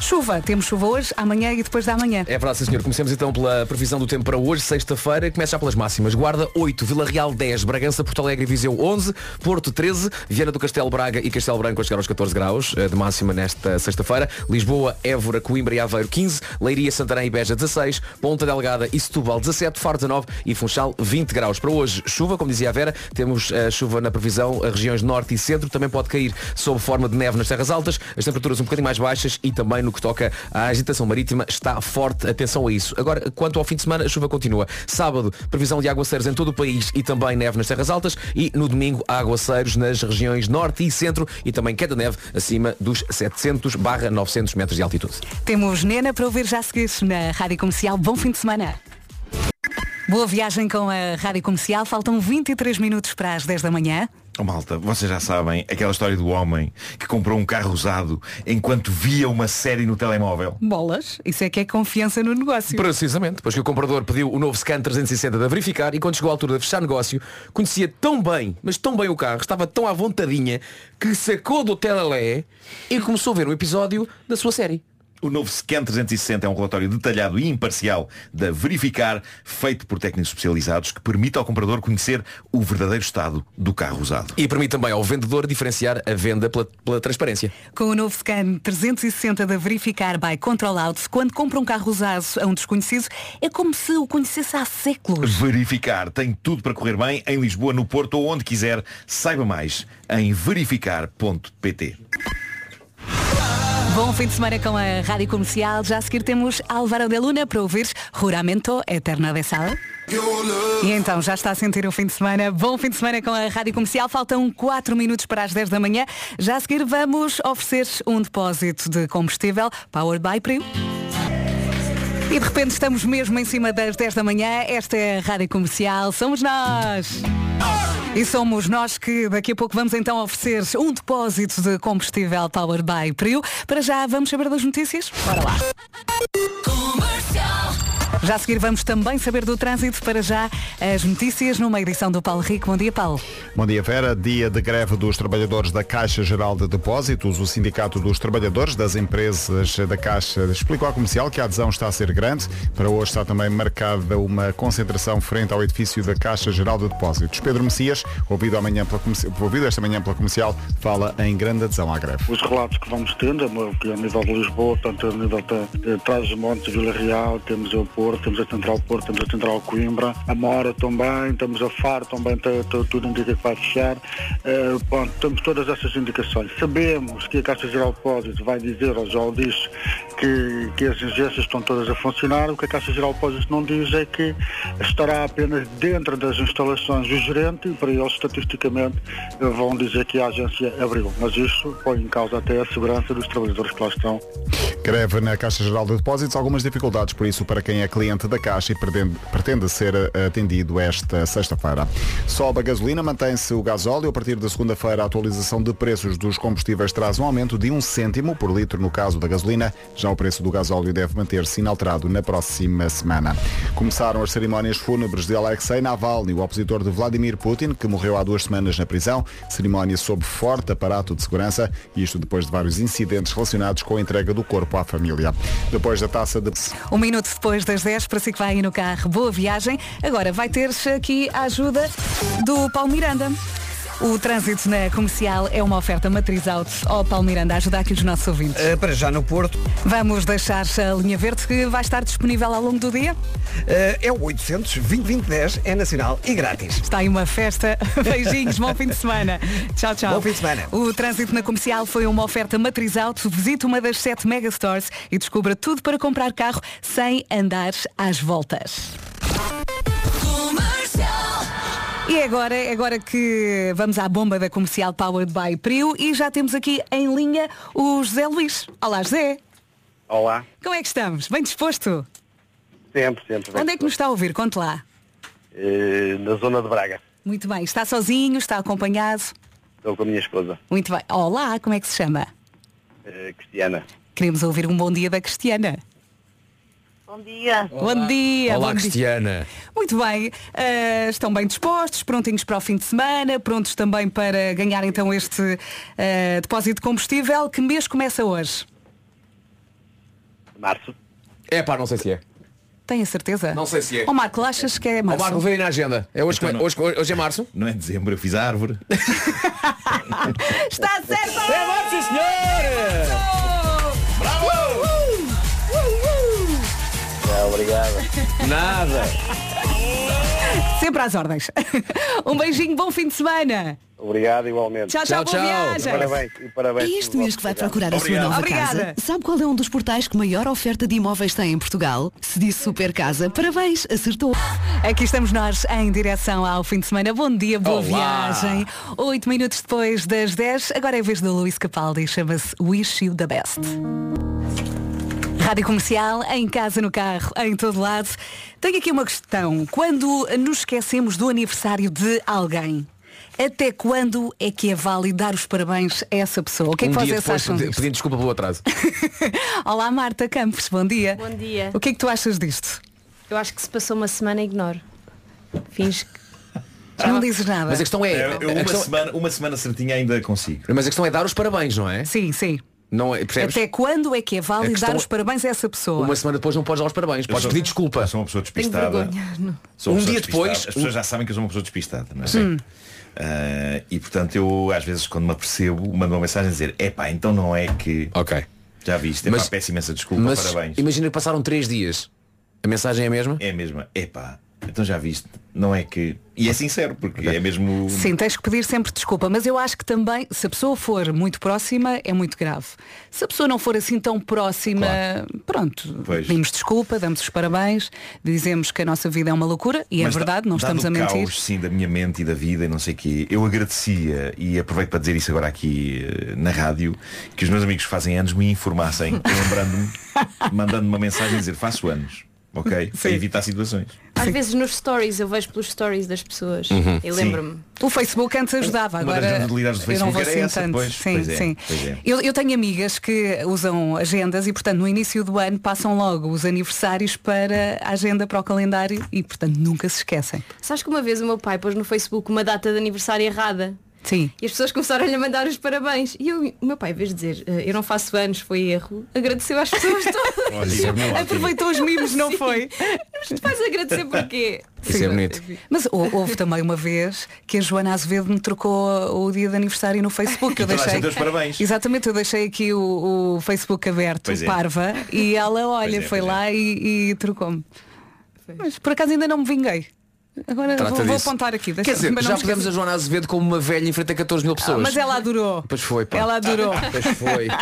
Chuva, temos chuva hoje, amanhã e depois da manhã. É verdade, senhor. Comecemos então pela previsão do tempo para hoje, sexta-feira. Começa já pelas máximas. Guarda 8, Vila Real 10, Bragança, Porto Alegre e Viseu 11, Porto 13, Viana do Castelo Braga e Castelo Branco a chegar aos 14 graus eh, de máxima nesta sexta-feira. Lisboa, Évora, Coimbra e Aveiro 15, Leiria, Santarém e Beja 16, Ponta Delgada e Setúbal 17, Faro 19 e Funchal 20 graus. Para hoje, chuva, como dizia a Vera, temos eh, chuva na previsão, as regiões norte e centro, também pode cair sob forma de neve nas terras altas, as temperaturas um bocadinho mais baixas e também no que toca à agitação marítima está forte, atenção a isso. Agora, quanto ao fim de semana, a chuva continua. Sábado, previsão de aguaceiros em todo o país e também neve nas terras altas e no domingo, aguaceiros nas regiões norte e centro e também queda neve acima dos 700 barra 900 metros de altitude. Temos Nena para ouvir já a seguir na Rádio Comercial. Bom fim de semana. Boa viagem com a Rádio Comercial. Faltam 23 minutos para as 10 da manhã. Oh, malta, vocês já sabem aquela história do homem que comprou um carro usado enquanto via uma série no telemóvel. Bolas, isso é que é confiança no negócio. Precisamente, depois que o comprador pediu o novo Scan 360 da verificar e quando chegou à altura de fechar negócio, conhecia tão bem, mas tão bem o carro, estava tão à vontadinha, que sacou do telalé e começou a ver um episódio da sua série. O novo Scan 360 é um relatório detalhado e imparcial da Verificar, feito por técnicos especializados, que permite ao comprador conhecer o verdadeiro estado do carro usado. E permite também ao vendedor diferenciar a venda pela, pela transparência. Com o novo scan 360 da Verificar by Control Out, quando compra um carro usado a um desconhecido, é como se o conhecesse há séculos. Verificar tem tudo para correr bem em Lisboa, no Porto ou onde quiser. Saiba mais em verificar.pt. Bom fim de semana com a Rádio Comercial. Já a seguir temos Álvaro de Luna para ouvir Juramento Eterna de Sal. E então, já está a sentir o fim de semana. Bom fim de semana com a Rádio Comercial. Faltam 4 minutos para as 10 da manhã. Já a seguir vamos oferecer um depósito de combustível Powered by Prio. E de repente estamos mesmo em cima das 10 da manhã. Esta é a Rádio Comercial. Somos nós. E somos nós que daqui a pouco vamos então oferecer um depósito de combustível Power by Prio. Para já vamos saber das notícias? Bora lá. Já a seguir vamos também saber do trânsito. Para já as notícias numa edição do Paulo Rico. Bom dia, Paulo. Bom dia, Vera. Dia de greve dos trabalhadores da Caixa Geral de Depósitos. O Sindicato dos Trabalhadores das Empresas da Caixa explicou à comercial que a adesão está a ser grande. Para hoje está também marcada uma concentração frente ao edifício da Caixa Geral de Depósitos. Pedro Messias, ouvido, amanhã pela comerci- ouvido esta manhã pela comercial, fala em grande adesão à greve. Os relatos que vamos tendo, que a nível de Lisboa, tanto a nível de, de Trás-os-Montes, Vila Real, temos o Porto, temos a Central Porto, temos a Central Coimbra, a Mora também, temos a Faro também, tudo indica que vai fechar. Eh, pronto, temos todas essas indicações. Sabemos que a Caixa Geral de Depósitos vai dizer, ou já o disse, que, que as agências estão todas a funcionar. O que a Caixa Geral de Depósitos não diz é que estará apenas dentro das instalações do gerente e para eles, estatisticamente, vão dizer que a agência abriu. Mas isso põe em causa até a segurança dos trabalhadores que lá estão. Greve na Caixa Geral de Depósitos, algumas dificuldades, por isso, para quem é cliente da Caixa e pretende, pretende ser eh, atendido esta sexta-feira. Sobe a gasolina, mantém-se o gasóleo. A partir da segunda-feira, a atualização de preços dos combustíveis traz um aumento de um cêntimo por litro no caso da gasolina. Já o preço do gasóleo deve manter-se inalterado na próxima semana. Começaram as cerimónias fúnebres de Alexei Navalny, o opositor de Vladimir Putin, que morreu há duas semanas na prisão. Cerimónia sob forte aparato de segurança, isto depois de vários incidentes relacionados com a entrega do corpo à família. Depois da taça de... Um minuto depois das 10, para si que vai aí no carro, boa viagem. Agora vai ter aqui a ajuda do Paulo Miranda. O trânsito na comercial é uma oferta matriz auto ao Paulo Miranda. Ajuda aqui os nossos ouvintes. Eh, para já no Porto. Vamos deixar a linha verde que vai estar disponível ao longo do dia. Eh, é o 800 2010 é nacional e grátis. Está aí uma festa. Beijinhos, bom fim de semana. Tchau, tchau. Bom fim de semana. O trânsito na comercial foi uma oferta matriz auto. Visite uma das sete megastores e descubra tudo para comprar carro sem andar às voltas. E agora, agora que vamos à bomba da comercial Powered by Prio e já temos aqui em linha o José Luís. Olá, José. Olá, Como é que estamos? Bem disposto? sempre, sempre. Onde é que nos está a ouvir? Conte lá. Eh, na zona de Braga. Muito bem. Está sozinho? Está acompanhado? Estou com a minha esposa, Muito bem. Olá, como é que se chama? eh, Cristiana. Queremos ouvir um bom dia da Cristiana. Bom dia. Bom dia. Olá, bom dia. Cristiana. Muito bem. Ah, estão bem dispostos, prontinhos para o fim de semana, prontos também para ganhar então este ah, depósito de combustível. Que mês começa hoje? Março. É pá, não sei se é. Tenho a certeza? Não sei se é. Ó Marco, achas que é Ó março? Marco, vê aí na agenda. É hoje, Então não- hoje, hoje é março? Não é dezembro, eu fiz a árvore. Está certo! É março, senhor! Obrigado. Nada. Sempre às ordens. um beijinho, bom fim de semana. Obrigado igualmente. Tchau, tchau, boa viagem. Parabéns, e parabéns. É este mês que vai procurar a sua nova Obrigada. casa? Sabe qual é um dos portais que maior oferta de imóveis tem em Portugal? Se disse Super Casa, parabéns, acertou. Aqui estamos nós em direção ao fim de semana. Bom dia, boa Olá. viagem. Oito minutos depois das 10, agora é a vez do Luís Capaldi, chama-se Wish You the Best. Rádio Comercial, em casa, no carro, em todo lado. Tenho aqui uma questão. Quando nos esquecemos do aniversário de alguém, até quando é que é válido dar os parabéns a essa pessoa? O que é que um vocês depois acham disto? pedindo desculpa pelo atraso. Olá Marta Campos, bom dia. Bom dia. O que é que tu achas disto? Eu acho que se passou uma semana ignoro. Fins que. Não dizes nada. Mas a questão é. Eu- eu a uma, questão- semana, uma semana certinha ainda consigo. Mas a questão é dar os parabéns, não é? Sim, sim. Não é, percebes? Até quando é que é válido dar os parabéns a essa pessoa? Uma semana depois não podes dar os parabéns. Podes sou- pedir desculpa. Sou uma pessoa Tenho despistada. Sou uma Um pessoa dia depois-. As pessoas já sabem que eu sou uma pessoa despistada, não é? Hum. Ah, e portanto eu às vezes quando me apercebo mando uma mensagem a dizer epá, então não é que. Ok. Já viste, epá, Mas- peço imensa desculpa, Mas parabéns. imagina que passaram três dias. A mensagem é a mesma? É a mesma, epá, então já viste, não é que. E é sincero, porque é mesmo. Sim, tens que pedir sempre desculpa, mas eu acho que também, se a pessoa for muito próxima, é muito grave. Se a pessoa não for assim tão próxima, pronto, Pois. pedimos desculpa, damos os parabéns, dizemos que a nossa vida é uma loucura, e Mas é verdade, não dado estamos a mentir. caos, sim, da minha mente e da vida e não sei o quê, eu agradecia e aproveito para dizer isso agora aqui eh, na rádio, que os meus amigos que fazem anos me informassem, lembrando-me, mandando-me uma mensagem a dizer faço anos, ok? Para evitar situações. Às vezes nos stories, eu vejo pelos stories das pessoas Uhum. e Sim. lembro-me. O Facebook antes ajudava, Uma agora das do eu não Facebook vou assim essa, tanto. pois, sim, pois é, sim. pois é. Eu, eu tenho amigas que usam agendas e, portanto, no início do ano passam logo os aniversários para a agenda para o calendário e, portanto, nunca se esquecem. Sabes que uma vez o meu pai pôs no Facebook uma data de aniversário errada? Sim. E as pessoas começaram a mandar os parabéns. E eu, o meu pai, em vez de dizer "Eh, eu não faço anos, foi erro, agradeceu às pessoas todas. Olha, isso é. Aproveitou os mimos, não Sim. foi? Mas tu vais agradecer porquê? Isso é bonito. Mas hou- houve também uma vez que a Joana Azevedo me trocou o dia de aniversário no Facebook. Eu E a deixei. Exatamente, eu deixei aqui o, o Facebook aberto, é. parva, e ela, olha, é, foi é. lá e, e trocou-me. Mas por acaso ainda não me vinguei. Agora vou, vou apontar aqui. Quer dizer, já podemos a. Joana Azevedo como uma velha em frente a 14 mil pessoas. Ah, mas ela adorou. Pois foi, pá. Ela adorou. Pois foi.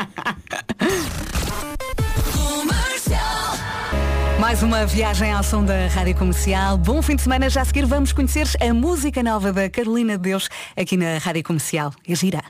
Mais uma viagem ao som da Rádio Comercial. Bom fim de semana. Já a seguir vamos conhecer a música nova da Carolina de Deus aqui na Rádio Comercial. É gira.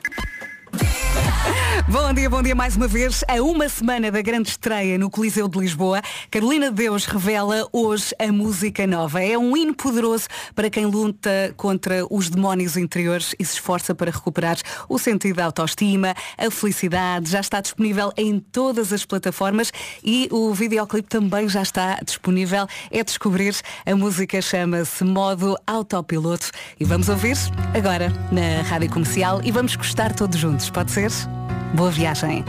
Bom dia, bom dia mais uma vez. A uma semana da grande estreia no Coliseu de Lisboa, Carolina de Deus revela hoje a música nova. É um hino poderoso para quem luta contra os demónios interiores e se esforça para recuperar o sentido da autoestima, a felicidade. Já está disponível em todas as plataformas e o videoclipe também já está disponível. É descobrir. A música chama-se Modo Autopiloto e vamos ouvir agora na Rádio Comercial e vamos gostar todos juntos. Pode ser? Boa viagem.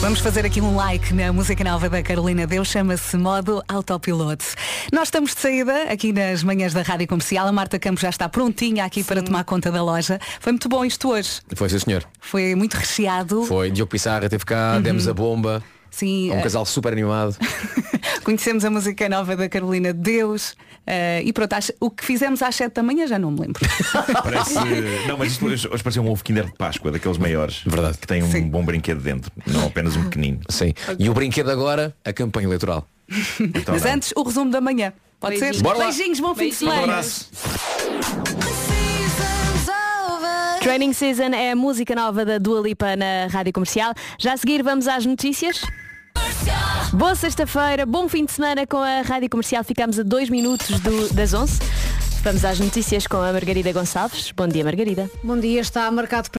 Vamos fazer aqui um like na música nova da Carolina Deus, chama-se Modo Autopiloto. Nós estamos de saída aqui nas manhãs da Rádio Comercial. A Marta Campos já está prontinha aqui para tomar conta da loja. Foi muito bom isto hoje. Foi, sim, senhor. Foi muito recheado. Foi. Diogo Pissarra teve cá, Uhum. demos a bomba. Sim, É um eh, casal super animado. conhecemos a música nova da Carolina Deus. eh, e pronto, às- o que fizemos às 7 da manhã já não me lembro. Parece. Não, mas isto hoje, hoje parecia um ovo Kinder de Páscoa, daqueles maiores. Verdade. Que tem um bom brinquedo dentro, não apenas um pequenino. Sim. E o brinquedo agora, a campanha eleitoral. Então, Mas não. antes, o resumo da manhã. Pode Beijinhos. ser? Bora lá. Beijinhos, bom fim de semana. Um abraço. Training Season é a música nova da Dua Lipa na Rádio Comercial. Já a seguir vamos às notícias. Boa sexta-feira, bom fim de semana com a Rádio Comercial. Ficamos a dois minutos do- das 11. Vamos às notícias com a Margarida Gonçalves. Bom dia, Margarida. Bom dia, está marcado